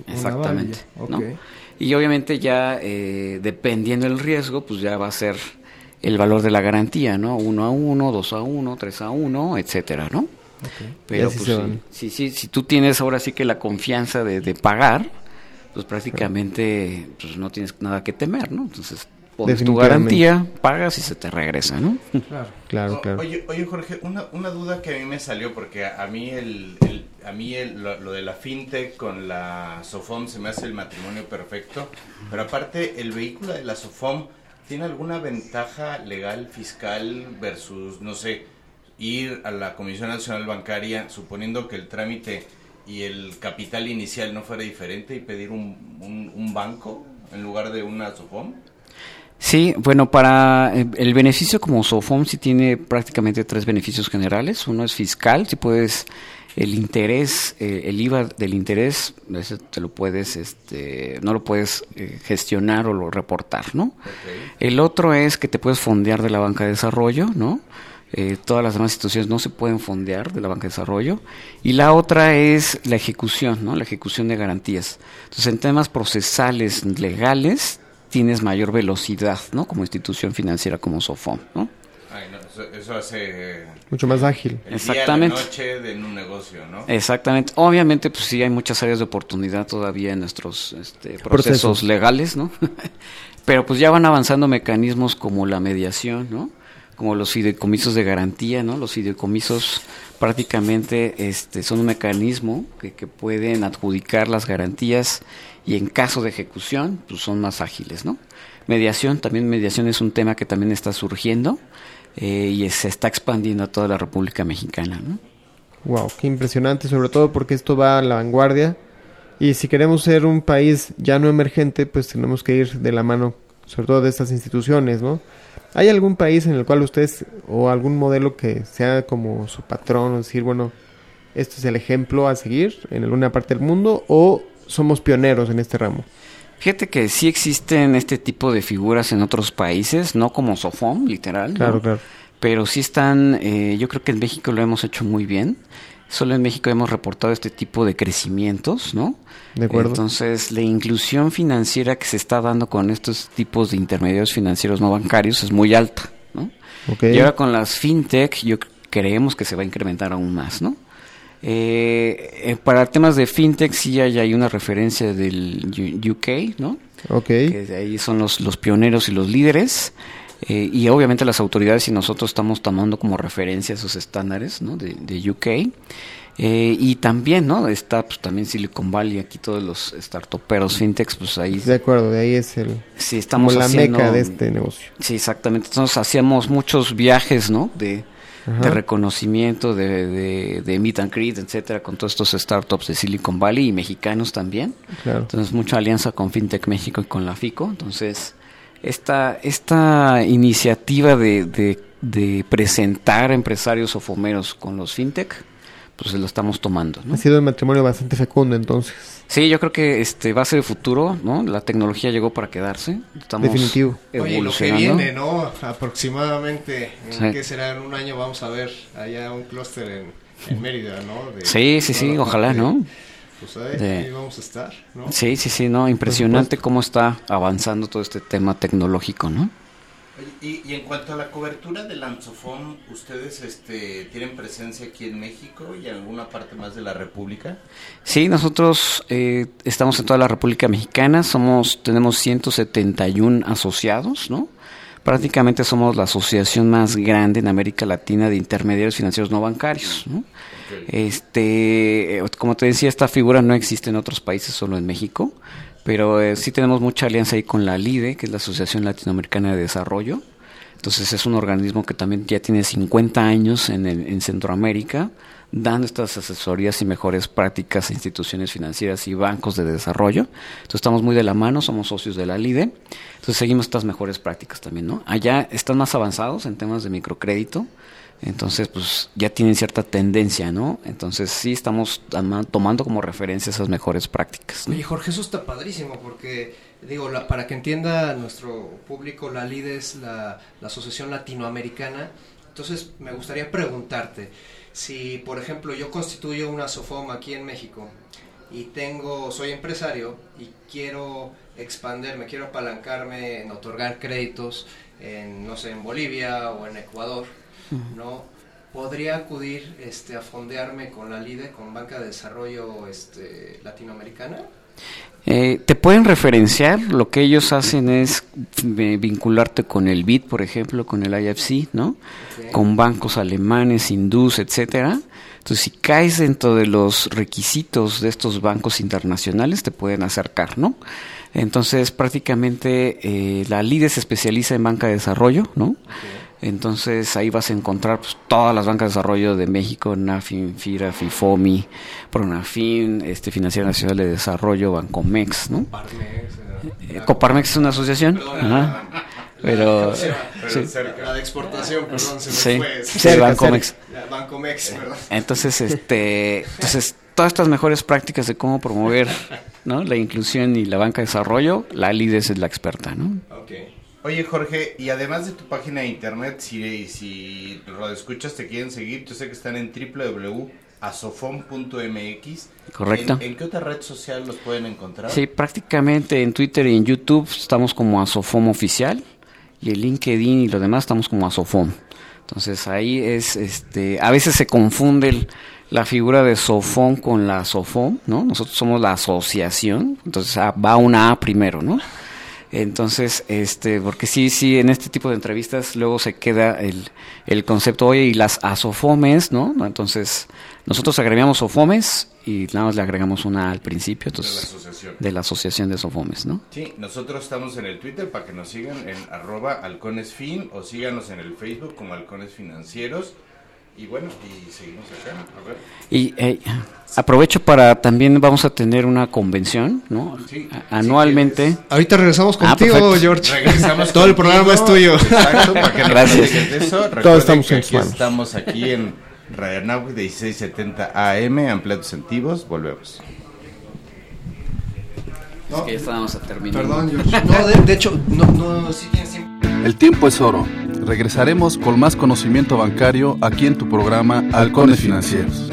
Exactamente. Y obviamente ya, eh, dependiendo del riesgo, pues ya va a ser el valor de la garantía, ¿no? Uno a uno, dos a uno, tres a uno, etcétera, ¿no? Pero pues si, si, si, tú tienes ahora sí que la confianza de, de pagar, pues prácticamente pues no tienes nada que temer, ¿no? Entonces pones tu garantía, pagas y se te regresa, ¿no? Claro, claro, claro. Oye, oye Jorge, una, una duda que a mí me salió, porque a, mí, el, a mí el, lo, de la fintech con la SOFOM se me hace el matrimonio perfecto, pero aparte, ¿el vehículo de la SOFOM tiene alguna ventaja legal, fiscal versus, no sé, ir a la Comisión Nacional Bancaria, suponiendo que el trámite y el capital inicial no fuera diferente y pedir un, un, un banco en lugar de una SOFOM? Sí, bueno, para eh, el beneficio como SOFOM sí tiene prácticamente tres beneficios generales. Uno es fiscal, si puedes el interés, eh, el IVA del interés, ese te lo puedes, este, no lo puedes eh, gestionar o lo reportar, ¿no? El otro es que te puedes fondear de la banca de desarrollo, ¿no? Todas las demás instituciones no se pueden fondear de la banca de desarrollo. Y la otra es la ejecución, ¿no? La ejecución de garantías. Entonces, en temas procesales legales, tienes mayor velocidad, ¿no? Como institución financiera como Sofón, ¿no? eso, hace mucho más ágil. Exactamente. Día, noche de un negocio, ¿no? Exactamente. Obviamente, pues sí hay muchas áreas de oportunidad todavía en nuestros este, procesos, legales, ¿no? Pero pues ya van avanzando mecanismos como la mediación, ¿no? Como los fideicomisos de garantía, ¿no? Los fideicomisos prácticamente este, son un mecanismo que, pueden adjudicar las garantías y en caso de ejecución, pues son más ágiles, ¿no? Mediación, también mediación es un tema que también está surgiendo eh, y se está expandiendo a toda la República Mexicana, ¿no? Wow, qué impresionante, sobre todo porque esto va a la vanguardia y si queremos ser un país ya no emergente, pues tenemos que ir de la mano, sobre todo de estas instituciones, ¿no? ¿Hay algún país en el cual ustedes o algún modelo que sea como su patrón, o decir, bueno, este es el ejemplo a seguir en alguna parte del mundo o somos pioneros en este ramo. Fíjate que sí existen este tipo de figuras en otros países, no como Sofom, literal. Claro, claro. Pero sí están, eh, yo creo que en México lo hemos hecho muy bien. Solo en México hemos reportado este tipo de crecimientos, ¿no? De acuerdo. Entonces, la inclusión financiera que se está dando con estos tipos de intermediarios financieros no bancarios es muy alta, ¿no? Y ahora con las fintech, yo creemos que se va a incrementar aún más, ¿no? Eh, eh, para temas de fintech sí hay, hay una referencia del UK, ¿no? Ok. Que ahí son los, los pioneros y los líderes. Eh, y obviamente las autoridades y nosotros estamos tomando como referencia esos estándares ¿no? de, de UK. Eh, y también, ¿no? Está pues, también Silicon Valley, aquí todos los startuperos fintechs, pues ahí... De acuerdo, de ahí es el... Sí, estamos la meca de este negocio. Sí, exactamente. Entonces hacíamos muchos viajes, ¿no? De, de reconocimiento, de, de, meet and greet, etcétera, con todos estos startups de Silicon Valley y mexicanos también. Entonces, mucha alianza con FinTech México y con la FICO. Entonces, esta, esta iniciativa de, de, de presentar empresarios o fomeros con los FinTech, pues lo estamos tomando. Ha sido un matrimonio bastante fecundo entonces. Sí, yo creo que este va a ser el futuro, ¿no? La tecnología llegó para quedarse. Estamos Definitivo. Oye, lo que viene, ¿no? Aproximadamente, ¿en qué será? En un año vamos a ver allá un clúster en, Mérida, ¿no? sí, sí, sí, ojalá, ¿no? Pues ahí, vamos a estar, ¿no? Sí, sí, sí, no, impresionante cómo está avanzando todo este tema tecnológico, ¿no? Y, en cuanto a la cobertura del Ansofón, ¿ustedes este, tienen presencia aquí en México y en alguna parte más de la República? Sí, nosotros eh, estamos en toda la República Mexicana, somos tenemos 171 asociados, ¿no? Prácticamente somos la asociación más grande en América Latina de intermediarios financieros no bancarios, ¿no? Este, eh, como te decía, esta figura no existe en otros países, solo en México. Pero eh, sí tenemos mucha alianza ahí con la LIDE, que es la Asociación Latinoamericana de Desarrollo. Entonces es un organismo que también ya tiene 50 años en, en Centroamérica, dando estas asesorías y mejores prácticas a instituciones financieras y bancos de desarrollo. Entonces estamos muy de la mano, somos socios de la LIDE. Entonces seguimos estas mejores prácticas también, ¿no? Allá están más avanzados en temas de microcrédito. Entonces, pues ya tienen cierta tendencia, ¿no? Entonces, sí estamos tomando como referencia esas mejores prácticas. Oye, Jorge, eso está padrísimo porque, digo, para que entienda nuestro público, la LID es la, la Asociación Latinoamericana. Entonces, me gustaría preguntarte si, por ejemplo, yo constituyo una SOFOM aquí en México y tengo, soy empresario y quiero expanderme, quiero apalancarme en otorgar créditos en, no sé, en Bolivia o en Ecuador ¿no? ¿Podría acudir este, a fondearme con la LIDE, con Banca de Desarrollo este, Latinoamericana? Eh, te pueden referenciar, lo que ellos hacen es eh, vincularte con el BID, por ejemplo, con el IFC, ¿no? Con bancos alemanes, hindús, etcétera. Entonces, si caes dentro de los requisitos de estos bancos internacionales, te pueden acercar, ¿no? Entonces, prácticamente eh, la LIDE se especializa en banca de desarrollo, ¿no? Entonces ahí vas a encontrar pues, todas las bancas de desarrollo de México, NAFIN, FIRA, FIFOMI, PRONAFIN, este, Financiera Nacional de Desarrollo, Bancomex, ¿no? Eh, Coparmex es una asociación. Pero, la de exportación, perdón, se sí, fue. Sí, Bancomex. Bancomex, perdón. Entonces, este, entonces todas estas mejores prácticas de cómo promover, ¿no? La inclusión y la banca de desarrollo, la LIDES es la experta, ¿no? Okay. Oye Jorge, y además de tu página de internet, si, si lo escuchas te quieren seguir, yo sé que están en www.asofon.mx. Correcto. ¿En, qué otra red social los pueden encontrar? Sí, prácticamente en Twitter y en YouTube estamos como Asofom Oficial y en LinkedIn y lo demás estamos como Asofom. Entonces ahí es, este, a veces se confunde la figura de Sofón con la Sofom, ¿no? Nosotros somos la asociación, entonces ah, va una A primero, ¿no? Entonces, este, porque sí, sí, en este tipo de entrevistas luego se queda el, el concepto, oye, y las asofomes, ¿no? Entonces, nosotros agregamos sofomes y nada más le agregamos una al principio, entonces, de la asociación de, la asociación de sofomes, ¿no? Sí, nosotros estamos en el Twitter para que nos sigan en arroba halconesfin o síganos en el Facebook como halcones financieros. Y bueno, y seguimos acá. A ver. Y eh, aprovecho para también vamos a tener una convención, ¿no? Sí, Anualmente. Ahorita regresamos ah, contigo, George. Regresamos Todo el programa es tuyo. Exacto, para que Gracias. De eso. Todos estamos que aquí estamos aquí en Radio Nahui 1670 AM, ampliados sentivos. Volvemos. Es que ya estábamos a terminar. Perdón, George. No, de, de hecho, no, no, sí, El tiempo es oro. Regresaremos con más conocimiento bancario aquí en tu programa Halcones Financieros.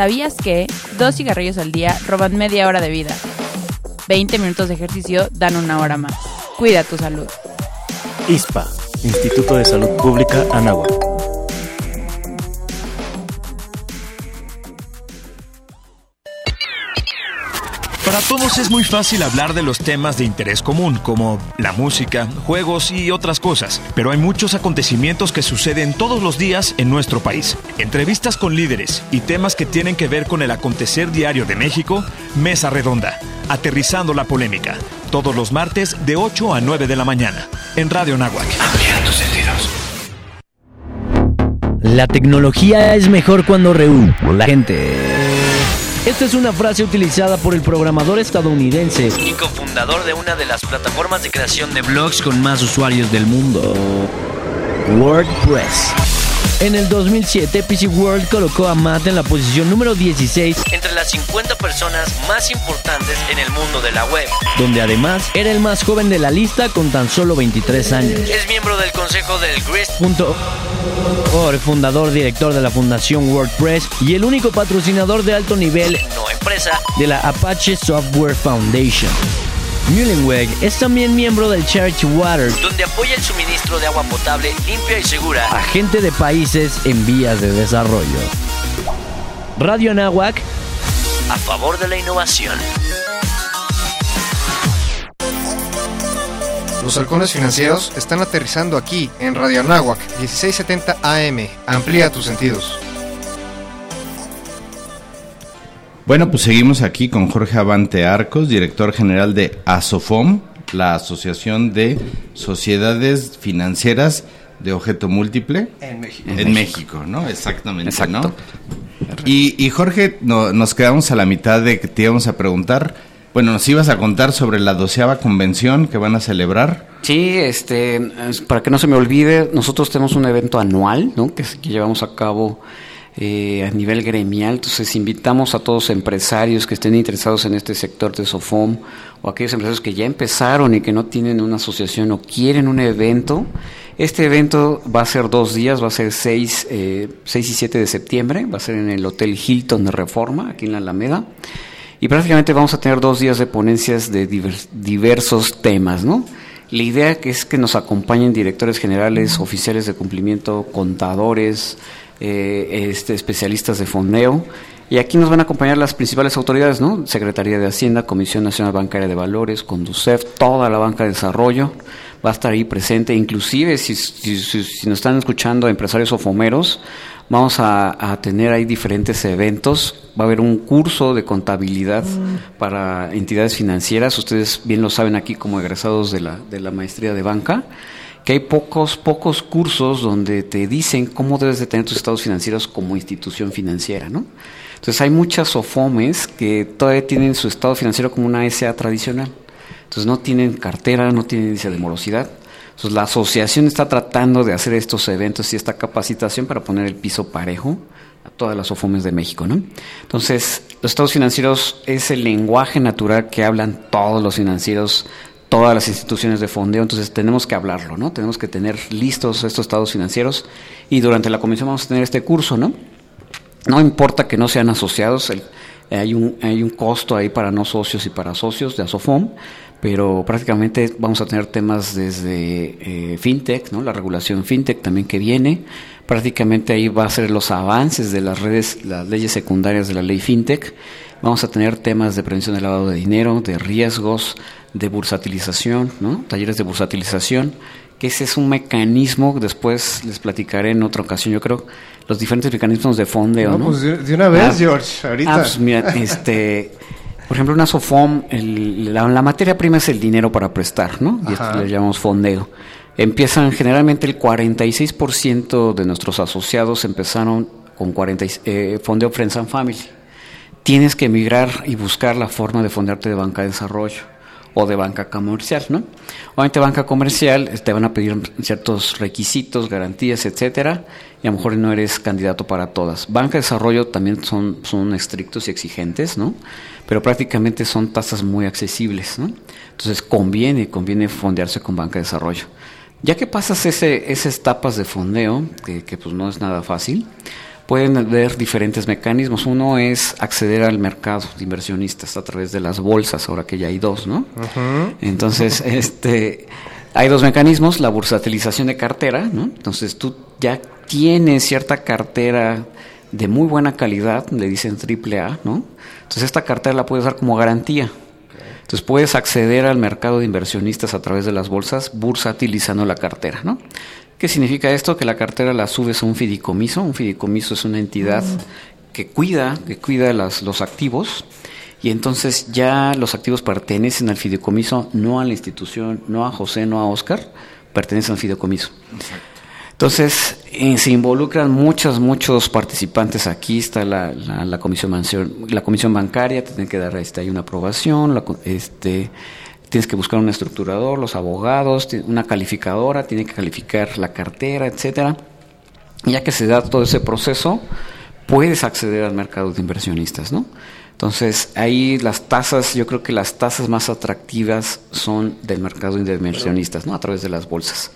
¿Sabías que dos cigarrillos al día roban media hora de vida? 20 minutos de ejercicio dan una hora más. Cuida tu salud. ISPA, Instituto de Salud Pública Anáhuac. Para todos es muy fácil hablar de los temas de interés común, como la música, juegos y otras cosas, pero hay muchos acontecimientos que suceden todos los días en nuestro país. Entrevistas con líderes y temas que tienen que ver con el acontecer diario de México, Mesa Redonda, aterrizando la polémica, todos los martes de 8 a 9 de la mañana, en Radio Nahuac. tus sentidos. La tecnología es mejor cuando reúne la gente. Esta es una frase utilizada por el programador estadounidense y cofundador de una de las plataformas de creación de blogs con más usuarios del mundo, WordPress. En el 2007, PC World colocó a Matt en la posición número 16 entre las 50 personas más importantes en el mundo de la web, donde además era el más joven de la lista con tan solo 23 años. Es miembro del consejo del Grist fundador director de la Fundación WordPress y el único patrocinador de alto nivel, no empresa, de la Apache Software Foundation. Mullenweg es también miembro del Charity Water, donde apoya el suministro de agua potable limpia y segura a gente de países en vías de desarrollo. Radio Nahuac, a favor de la innovación. Los halcones financieros están aterrizando aquí en Radio Anáhuac 1670 AM. Amplía tus sentidos. Bueno, pues seguimos aquí con Jorge Avante Arcos, director general de ASOFOM, la Asociación de Sociedades Financieras de Objeto Múltiple. En México. En, México. ¿no? Exactamente, ¿no? Y, Jorge, nos quedamos a la mitad de que te íbamos a preguntar bueno, nos ibas a contar sobre la doceava convención que van a celebrar. Sí, este, para que no se me olvide, nosotros tenemos un evento anual, ¿no? Que, llevamos a cabo eh, a nivel gremial. Entonces invitamos a todos empresarios que estén interesados en este sector de SOFOM o aquellos empresarios que ya empezaron y que no tienen una asociación o quieren un evento. Este evento va a ser dos días, va a ser 6, eh, 6 y 7 de septiembre, va a ser en el Hotel Hilton de Reforma, aquí en la Alameda. Y prácticamente vamos a tener dos días de ponencias de diversos temas, ¿no? La idea es que nos acompañen directores generales, oficiales de cumplimiento, contadores, eh, este, especialistas de fondeo. Y aquí nos van a acompañar las principales autoridades, ¿no? Secretaría de Hacienda, Comisión Nacional Bancaria de Valores, Conducef, toda la banca de desarrollo va a estar ahí presente. Inclusive, si, si, si nos están escuchando empresarios o fomeros, Vamos a, tener ahí diferentes eventos. Va a haber un curso de contabilidad mm. para entidades financieras. Ustedes bien lo saben aquí como egresados de la, de la maestría de banca que hay pocos, pocos cursos donde te dicen cómo debes de tener tus estados financieros como institución financiera, ¿no? Entonces hay muchas SOFOMES que todavía tienen su estado financiero como una SA tradicional. Entonces no tienen cartera, no tienen índice de morosidad. Entonces, la asociación está tratando de hacer estos eventos y esta capacitación para poner el piso parejo a todas las OFOMES de México, ¿no? Entonces, los estados financieros es el lenguaje natural que hablan todos los financieros, todas las instituciones de fondeo, entonces tenemos que hablarlo, ¿no? Tenemos que tener listos estos estados financieros y durante la comisión vamos a tener este curso, ¿no? No importa que no sean asociados, hay, un, hay un costo ahí para no socios y para socios de ASOFOM, pero prácticamente vamos a tener temas desde eh, fintech, ¿no? la regulación fintech también que viene, prácticamente ahí va a ser los avances de las redes, las leyes secundarias de la ley fintech, vamos a tener temas de prevención del lavado de dinero, de riesgos, de bursatilización, ¿no? talleres de bursatilización, que ese es un mecanismo, después les platicaré en otra ocasión, yo creo, los diferentes mecanismos de fondeo. No, pues de, una vez, ah, George, ahorita. Ah, pues mira, este... Por ejemplo, una SOFOM, la, materia prima es el dinero para prestar, ¿no? Y esto le llamamos fondeo. Empiezan generalmente el 46% de nuestros asociados empezaron con 40, eh, fondeo Friends and Family. Tienes que emigrar y buscar la forma de fondearte de banca de desarrollo de banca comercial, ¿no? Obviamente banca comercial te van a pedir ciertos requisitos, garantías, etcétera, y a lo mejor no eres candidato para todas. Banca de desarrollo también son, son estrictos y exigentes, ¿no? pero prácticamente son tasas muy accesibles. ¿no? Entonces conviene, conviene fondearse con banca de desarrollo. Ya que pasas ese, esas etapas de fondeo, que, pues no es nada fácil, pueden haber diferentes mecanismos. Uno es acceder al mercado de inversionistas a través de las bolsas, ahora que ya hay dos, ¿no? Entonces, este, hay dos mecanismos, la bursatilización de cartera, ¿no? Entonces tú ya tienes cierta cartera de muy buena calidad, le dicen triple A, ¿no? Entonces esta cartera la puedes dar como garantía. Entonces puedes acceder al mercado de inversionistas a través de las bolsas bursatilizando la cartera, ¿no? ¿Qué significa esto? Que la cartera la subes a un fideicomiso. Un fideicomiso es una entidad que cuida, que cuida las, los activos y entonces ya los activos pertenecen al fideicomiso, no a la institución, no a José, no a Oscar, pertenecen al fideicomiso. Entonces, eh, se involucran muchos, muchos participantes aquí. Está la, la, comisión, la comisión bancaria, te tiene que dar este, hay una aprobación, este, tienes que buscar un estructurador, los abogados, una calificadora, tiene que calificar la cartera, etcétera. Ya que se da todo ese proceso, puedes acceder al mercado de inversionistas, ¿no? Entonces, ahí las tasas, yo creo que las tasas más atractivas son del mercado de inversionistas, ¿no? A través de las bolsas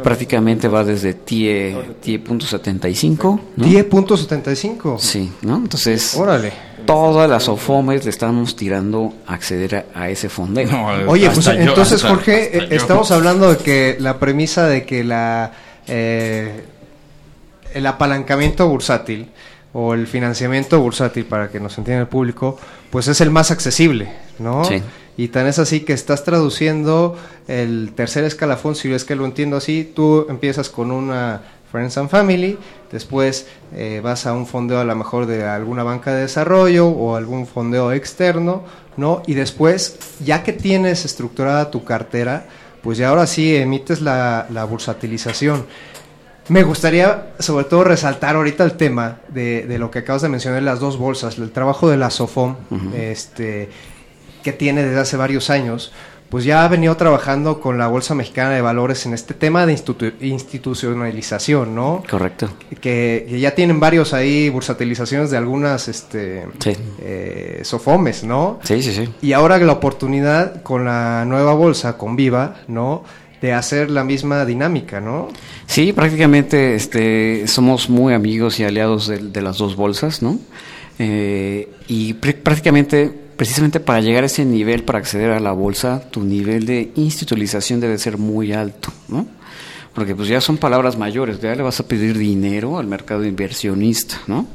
prácticamente va desde TIE, TIE.75. ¿no? ¿TIE.75? Sí, ¿no? Entonces, Órale. todas las OFOMES le estamos tirando a acceder a, ese fondeo. Oye, pues entonces, Jorge, eh, estamos hablando de que la premisa de que la eh, el apalancamiento bursátil o el financiamiento bursátil, para que nos entienda el público, pues es el más accesible, ¿no? Sí. Y tan es así que estás traduciendo el tercer escalafón, si es que lo entiendo así, tú empiezas con una Friends and Family, después eh, vas a un fondeo a lo mejor de alguna banca de desarrollo o algún fondeo externo, ¿no? Y después, ya que tienes estructurada tu cartera, pues ya ahora sí emites la, la bursatilización. Me gustaría sobre todo resaltar ahorita el tema de, de, lo que acabas de mencionar, las dos bolsas, el trabajo de la SOFOM, este, que tiene desde hace varios años, pues ya ha venido trabajando con la Bolsa Mexicana de Valores en este tema de institucionalización, ¿no? Correcto. Que, ya tienen varios ahí bursatilizaciones de algunas este, eh, sofomes, ¿no? Sí, sí, sí. Y ahora la oportunidad con la nueva bolsa, con Viva, ¿no? de hacer la misma dinámica, ¿no? Sí, prácticamente este, somos muy amigos y aliados de, las dos bolsas, ¿no? Eh, y prácticamente precisamente para llegar a ese nivel, para acceder a la bolsa, tu nivel de institucionalización debe ser muy alto, ¿no? Porque pues ya son palabras mayores, ya le vas a pedir dinero al mercado inversionista, ¿no?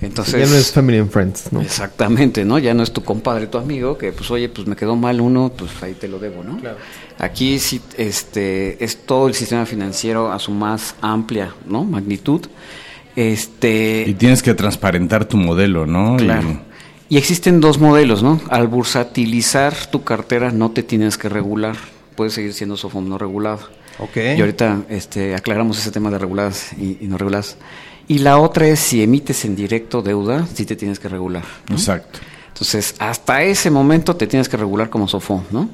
Entonces, ya no es family and friends, ¿no? Exactamente, ¿no? Ya no es tu compadre, tu amigo, que pues oye, pues me quedó mal uno, pues ahí te lo debo, ¿no? Claro. Aquí sí, este, es todo el sistema financiero a su más amplia, ¿no? Magnitud. Este... Y tienes que transparentar tu modelo, ¿no? Claro. Y existen dos modelos, ¿no? Al bursatilizar tu cartera no te tienes que regular, puedes seguir siendo SOFOM no regulado. Ok. Y ahorita este, aclaramos ese tema de reguladas y, no reguladas. Y la otra es si emites en directo deuda, sí te tienes que regular. Exacto. Entonces, hasta ese momento te tienes que regular como SOFOM, ¿no?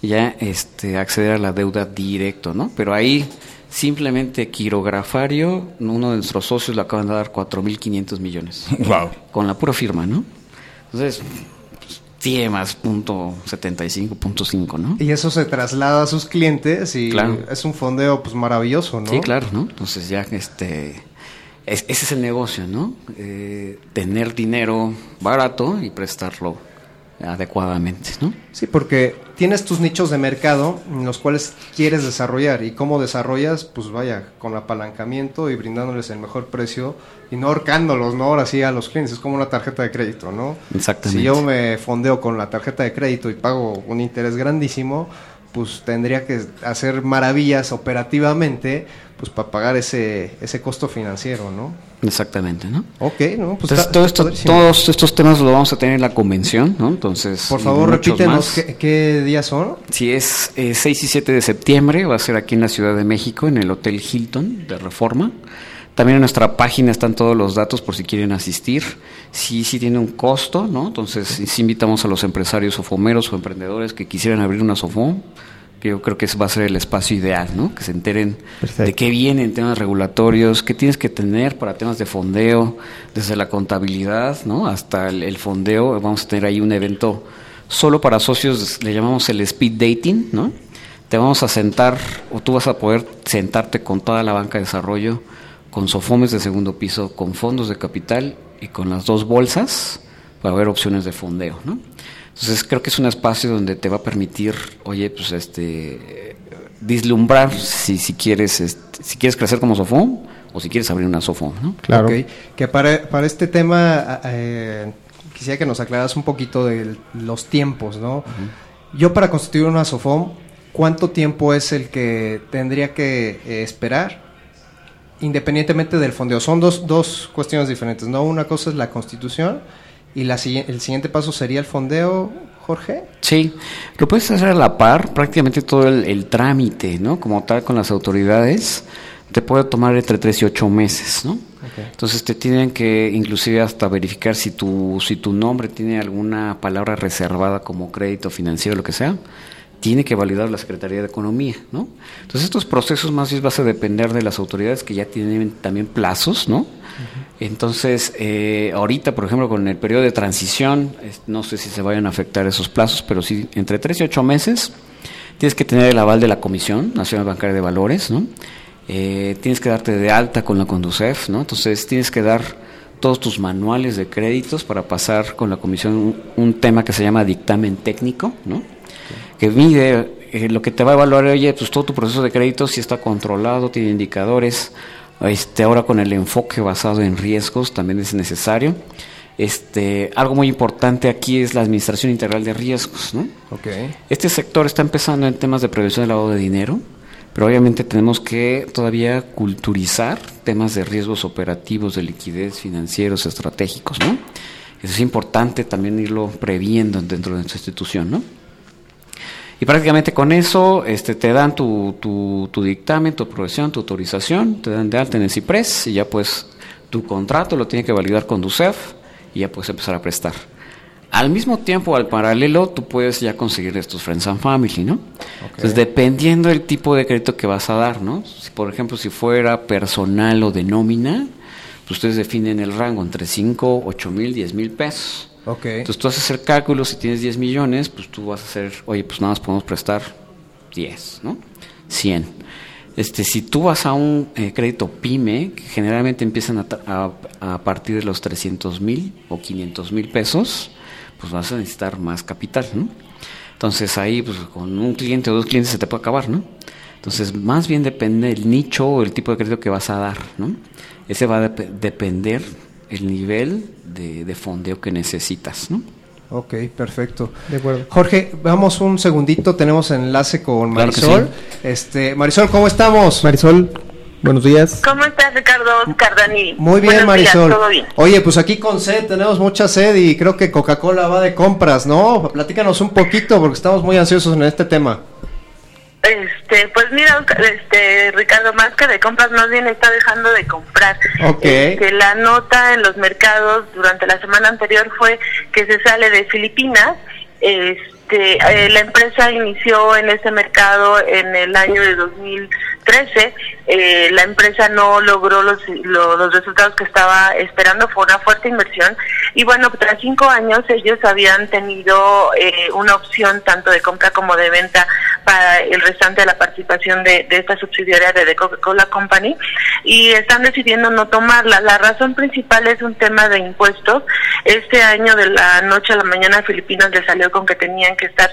Ya este, acceder a la deuda directo, ¿no? Pero ahí simplemente quirografario, uno de nuestros socios le acaban de dar 4.500 millones. Wow. Con la pura firma, ¿no? Entonces, tiene más punto 75, punto 5, ¿no? Y eso se traslada a sus clientes y es un fondeo pues maravilloso, ¿no? Sí, claro, ¿no? Entonces ya este... ese es el negocio, ¿no? Eh, tener dinero barato y prestarlo adecuadamente, ¿no? Sí, porque tienes tus nichos de mercado en los cuales quieres desarrollar y cómo desarrollas, pues vaya, con apalancamiento y brindándoles el mejor precio y no ahorcándolos, ¿no? Ahora sí a los clientes, es como una tarjeta de crédito, ¿no? Exactamente. Si yo me fondeo con la tarjeta de crédito y pago un interés grandísimo, pues tendría que hacer maravillas operativamente pues para pagar ese, ese costo financiero, ¿no? Exactamente, ¿no? Ok, ¿no? Pues todos estos temas los vamos a tener en la convención, ¿no? Entonces... Por favor, repítenos qué, días son. Sí, es 6 y 7 de septiembre, va a ser aquí en la Ciudad de México, en el Hotel Hilton de Reforma. También en nuestra página están todos los datos por si quieren asistir. Sí, sí tiene un costo, ¿no? Entonces, sí invitamos a los empresarios sofomeros o emprendedores que quisieran abrir una sofón que yo creo que ese va a ser el espacio ideal, ¿no? Que se enteren de qué vienen temas regulatorios, qué tienes que tener para temas de fondeo, desde la contabilidad, ¿no? Hasta el, fondeo. Vamos a tener ahí un evento solo para socios, le llamamos el speed dating, ¿no? Te vamos a sentar, o tú vas a poder sentarte con toda la banca de desarrollo, con sofomes de segundo piso, con fondos de capital y con las dos bolsas para ver opciones de fondeo, ¿no? Entonces creo que es un espacio donde te va a permitir, oye, pues este, vislumbrar si, si quieres, este, si quieres crecer como sofón o si quieres abrir una sofón, ¿no? Claro. Que para, para este tema eh, quisiera que nos aclaras un poquito de los tiempos, ¿no? Yo para constituir una sofón, ¿cuánto tiempo es el que tendría que eh, esperar? Independientemente del fondeo. Son dos, dos cuestiones diferentes, ¿no? Una cosa es la constitución ¿Y la, el siguiente paso sería el fondeo, Jorge? Sí, lo puedes hacer a la par, prácticamente todo el, trámite, ¿no? Como tal con las autoridades, te puede tomar entre 3 y 8 meses, ¿no? Entonces te tienen que inclusive hasta verificar si tu, si tu nombre tiene alguna palabra reservada como crédito financiero, lo que sea, tiene que validar la Secretaría de Economía, ¿no? Entonces estos procesos más bien vas a depender de las autoridades que ya tienen también plazos, ¿no? Entonces, eh, ahorita, por ejemplo, con el periodo de transición, no sé si se vayan a afectar esos plazos, pero sí, entre 3 y 8 meses, tienes que tener el aval de la Comisión Nacional Bancaria de Valores, ¿no? Eh, tienes que darte de alta con la Conducef, ¿no? Entonces, tienes que dar todos tus manuales de créditos para pasar con la Comisión un, tema que se llama dictamen técnico, ¿no? Que mide eh, lo que te va a evaluar, oye, pues todo tu proceso de crédito si está controlado, tiene indicadores, este, ahora con el enfoque basado en riesgos también es necesario. Este, algo muy importante aquí es la administración integral de riesgos. ¿no? Okay. Este sector está empezando en temas de prevención del lavado de dinero, pero obviamente tenemos que todavía culturizar temas de riesgos operativos, de liquidez, financieros, estratégicos. ¿no? Eso es importante también irlo previendo dentro de nuestra institución. ¿no? Y prácticamente con eso este, te dan tu, tu, tu dictamen, tu aprobación, tu autorización, te dan de alta en el CIPRES y ya pues tu contrato lo tiene que validar con DUCEF y ya puedes empezar a prestar. Al mismo tiempo, al paralelo, tú puedes ya conseguir estos Friends and Family, ¿no? Entonces, dependiendo del tipo de crédito que vas a dar, ¿no? Si, por ejemplo, si fuera personal o de nómina, pues ustedes definen el rango entre 5, 8 mil, 10 mil pesos. Okay. Entonces tú haces el cálculo, si tienes 10 millones, pues tú vas a hacer, oye, pues nada más podemos prestar 10, ¿no? 100. Este, si tú vas a un eh, crédito PYME, que generalmente empiezan a, a, a partir de los 300 mil o 500 mil pesos, pues vas a necesitar más capital, ¿no? Entonces ahí, pues con un cliente o dos clientes se te puede acabar, ¿no? Entonces, más bien depende el nicho o el tipo de crédito que vas a dar, ¿no? Ese va a dep depender el nivel de, de, fondeo que necesitas, ¿no? Ok, perfecto. De acuerdo. Jorge, vamos un segundito, tenemos enlace con Marisol. Claro sí. Este, Marisol, ¿cómo estamos? Marisol, buenos días. ¿Cómo estás, Ricardo? Cardani. Muy bien, Buenos Marisol. Días, ¿todo bien? Oye, pues aquí con sed, tenemos mucha sed y creo que Coca-Cola va de compras, ¿no? Platícanos un poquito porque estamos muy ansiosos en este tema. Este, pues mira, este, Ricardo, más que de compras, más bien está dejando de comprar. Ok. Este, la nota en los mercados durante la semana anterior fue que se sale de Filipinas. Este, eh, la empresa inició en este mercado en el año de 2013. Eh, la empresa no logró los, lo, los resultados que estaba esperando, fue una fuerte inversión. Y bueno, tras cinco años ellos habían tenido eh, una opción tanto de compra como de venta para el restante de la participación de, de esta subsidiaria de The Coca-Cola Company y están decidiendo no tomarla. La razón principal es un tema de impuestos. Este año de la noche a la mañana Filipinas le salió con que tenían que estar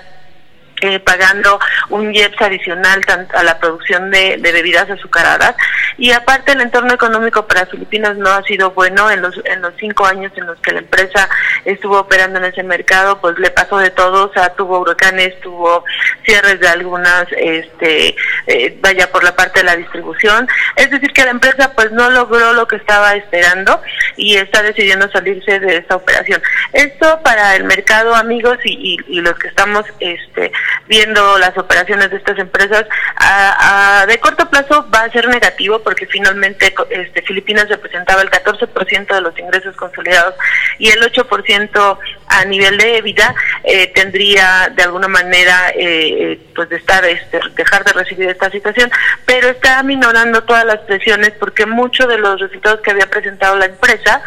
eh, pagando un IEPS adicional a la producción de, bebidas azucaradas. Y aparte el entorno económico para Filipinas no ha sido bueno. En los en los cinco años en los que la empresa estuvo operando en ese mercado pues le pasó de todo. O sea tuvo huracanes tuvo cierres de algunas este eh, vaya por la parte de la distribución. Es decir que la empresa pues no logró lo que estaba esperando y está decidiendo salirse de esta operación. Esto para el mercado amigos y, y, y los que estamos este viendo las operaciones de estas empresas a, de corto plazo va a ser negativo porque finalmente este, Filipinas representaba el 14% de los ingresos consolidados y el 8% a nivel de vida eh, tendría de alguna manera eh, pues de estar este, dejar de recibir esta situación. Pero está minorando todas las presiones porque muchos de los resultados que había presentado la empresa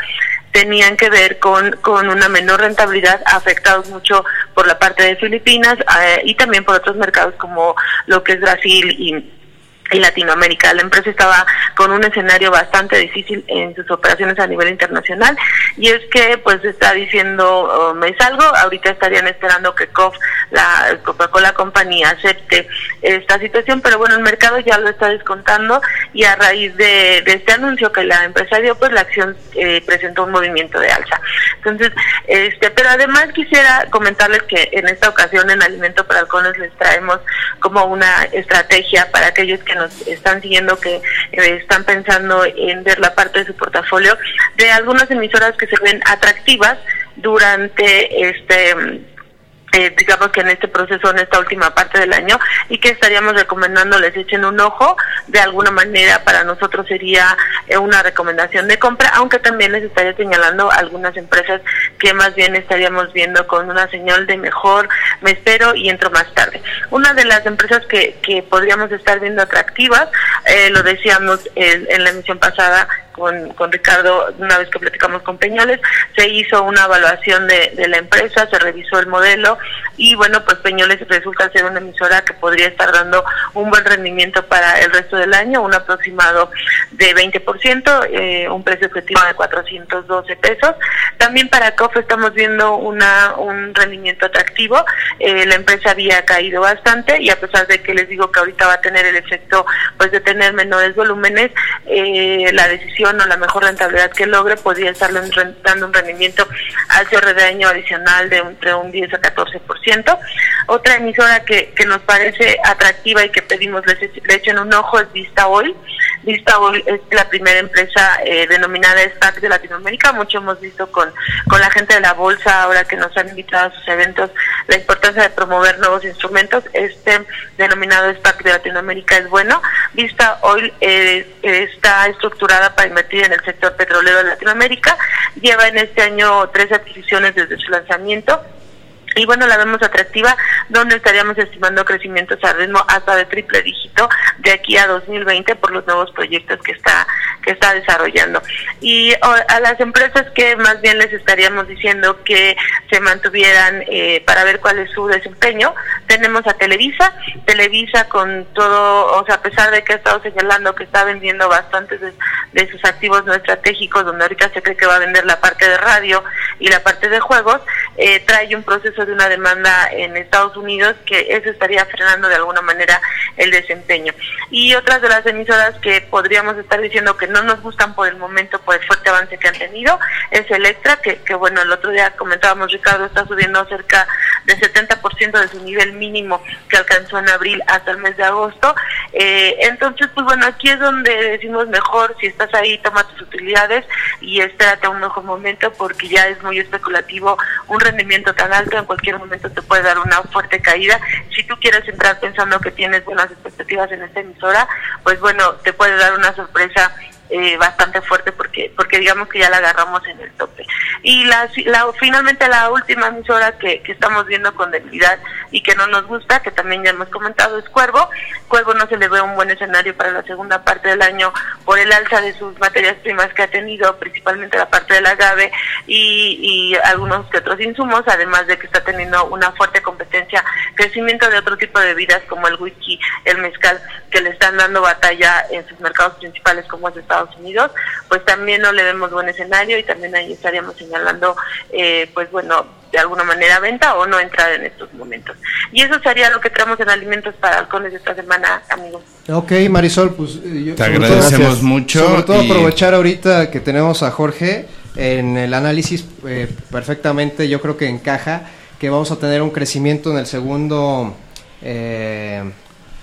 tenían que ver con, con una menor rentabilidad, afectados mucho por la parte de Filipinas eh, y también por otros mercados como lo que es Brasil y y Latinoamérica. La empresa estaba con un escenario bastante difícil en sus operaciones a nivel internacional y es que pues está diciendo me salgo, ahorita estarían esperando que COF, la Coca-Cola Company acepte esta situación, pero bueno, el mercado ya lo está descontando y a raíz de, de este anuncio que la empresa dio, pues la acción eh, presentó un movimiento de alza. Entonces, este, pero además quisiera comentarles que en esta ocasión en Alimento para Halcones les traemos como una estrategia para aquellos que nos están siguiendo que eh, están pensando en ver la parte de su portafolio de algunas emisoras que se ven atractivas durante este eh, digamos que en este proceso, en esta última parte del año, y que estaríamos recomendando les echen un ojo. De alguna manera, para nosotros sería eh, una recomendación de compra, aunque también les estaría señalando algunas empresas que más bien estaríamos viendo con una señal de mejor, me espero y entro más tarde. Una de las empresas que, que podríamos estar viendo atractivas, eh, lo decíamos en la emisión pasada, con, con, Ricardo, una vez que platicamos con Peñoles, se hizo una evaluación de, la empresa, se revisó el modelo y y bueno, pues Peñoles resulta ser una emisora que podría estar dando un buen rendimiento para el resto del año, un aproximado de 20%, eh, un precio objetivo de 412 pesos. También para COF estamos viendo una, un rendimiento atractivo, eh, la empresa había caído bastante y a pesar de que les digo que ahorita va a tener el efecto pues de tener menores volúmenes, eh, la decisión o la mejor rentabilidad que logre podría estarle dando un rendimiento al cierre de año adicional de entre un 10 a 14%. Otra emisora que, que nos parece atractiva y que pedimos le, le echen un ojo es Vista Hoy. Vista Hoy es la primera empresa eh, denominada SPAC de Latinoamérica. Mucho hemos visto con, con la gente de la bolsa ahora que nos han invitado a sus eventos la importancia de promover nuevos instrumentos. Este denominado SPAC de Latinoamérica es bueno. Vista Oil eh, está estructurada para invertir en el sector petrolero de Latinoamérica. Lleva en este año tres adquisiciones desde su lanzamiento y bueno, la vemos atractiva, donde estaríamos estimando crecimientos a ritmo hasta de triple dígito de aquí a 2020 por los nuevos proyectos que está que está desarrollando. Y a las empresas que más bien les estaríamos diciendo que se mantuvieran eh, para ver cuál es su desempeño, tenemos a Televisa, Televisa con todo, o sea, a pesar de que ha estado señalando que está vendiendo bastantes de, de sus activos no estratégicos, donde ahorita se cree que va a vender la parte de radio y la parte de juegos, eh, trae un proceso de una demanda en Estados Unidos que eso estaría frenando de alguna manera el desempeño. Y otras de las emisoras que podríamos estar diciendo que no nos gustan por el momento por el fuerte avance que han tenido es Electra, que, bueno, el otro día comentábamos, Ricardo, está subiendo cerca del 70% de su nivel mínimo que alcanzó en abril hasta el mes de agosto. Eh, entonces, pues bueno, aquí es donde decimos mejor, si estás ahí, toma tus utilidades y espérate a un mejor momento porque ya es muy especulativo un rendimiento tan alto, cualquier momento te puede dar una fuerte caída. Si tú quieres entrar pensando que tienes buenas expectativas en esta emisora, pues bueno, te puede dar una sorpresa eh, bastante fuerte porque porque digamos que ya la agarramos en el tope. Y la, finalmente la última emisora que, que estamos viendo con debilidad y que no nos gusta, que también ya hemos comentado, es Cuervo. Cuervo no se le ve un buen escenario para la segunda parte del año por el alza de sus materias primas que ha tenido, principalmente la parte del agave y, y algunos que otros insumos, además de que está teniendo una fuerte competencia, crecimiento de otro tipo de bebidas como el whisky, el mezcal, que le están dando batalla en sus mercados principales como es Estados Unidos, pues también no le vemos buen escenario y también ahí estaríamos señalando, eh, pues bueno, de alguna manera venta o no entrar en estos momentos. Y eso sería lo que traemos en alimentos para halcones esta semana, amigos. Ok, Marisol, pues eh, yo, Te sobre agradecemos todo- mucho Sobre todo y- aprovechar ahorita que tenemos a Jorge en el análisis eh, perfectamente, yo creo que encaja que vamos a tener un crecimiento en el segundo eh,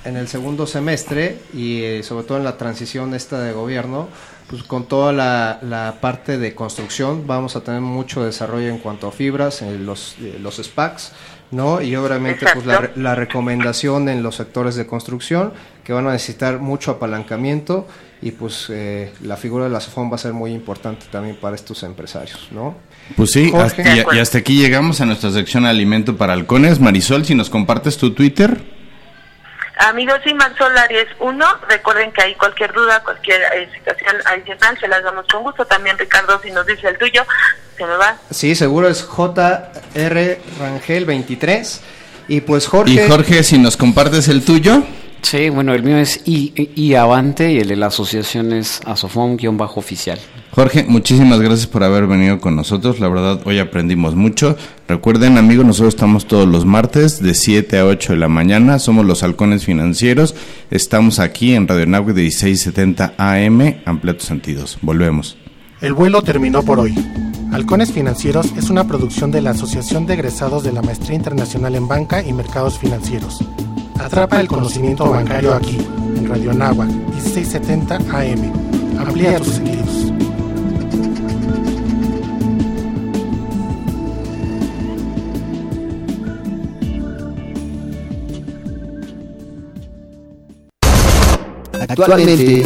en el segundo semestre y eh, sobre todo en la transición esta de gobierno, pues con toda la, la parte de construcción vamos a tener mucho desarrollo en cuanto a fibras, en los, eh, los SPACs, ¿no? Y obviamente pues la, la recomendación en los sectores de construcción que van a necesitar mucho apalancamiento y pues eh, la figura de la SOFOM va a ser muy importante también para estos empresarios, ¿no? Pues sí, hasta- y, y hasta aquí llegamos a nuestra sección Alimento para Halcones. Marisol, si nos compartes tu Twitter. Amigos y Marsol Aries 1, recuerden que hay cualquier duda, cualquier eh, situación adicional, se las damos con gusto. También Ricardo, si nos dice el tuyo, se me va. Sí, seguro es JR Rangel 23 y pues Jorge... Y Jorge, si nos compartes el tuyo. Sí, bueno, el mío es I, I Avante y el de la asociación es Asofom-oficial. Jorge, muchísimas gracias por haber venido con nosotros. La verdad, hoy aprendimos mucho. Recuerden, amigos, nosotros estamos todos los martes de 7 a 8 de la mañana. Somos los halcones financieros. Estamos aquí en Radio Náhuatl de 1670 AM. Amplía tus sentidos. Volvemos. El vuelo terminó por hoy. Halcones Financieros es una producción de la Asociación de Egresados de la Maestría Internacional en Banca y Mercados Financieros. Atrapa el conocimiento bancario aquí, en Radio Nahua, 1670 AM. Amplía tus sentidos. Actualmente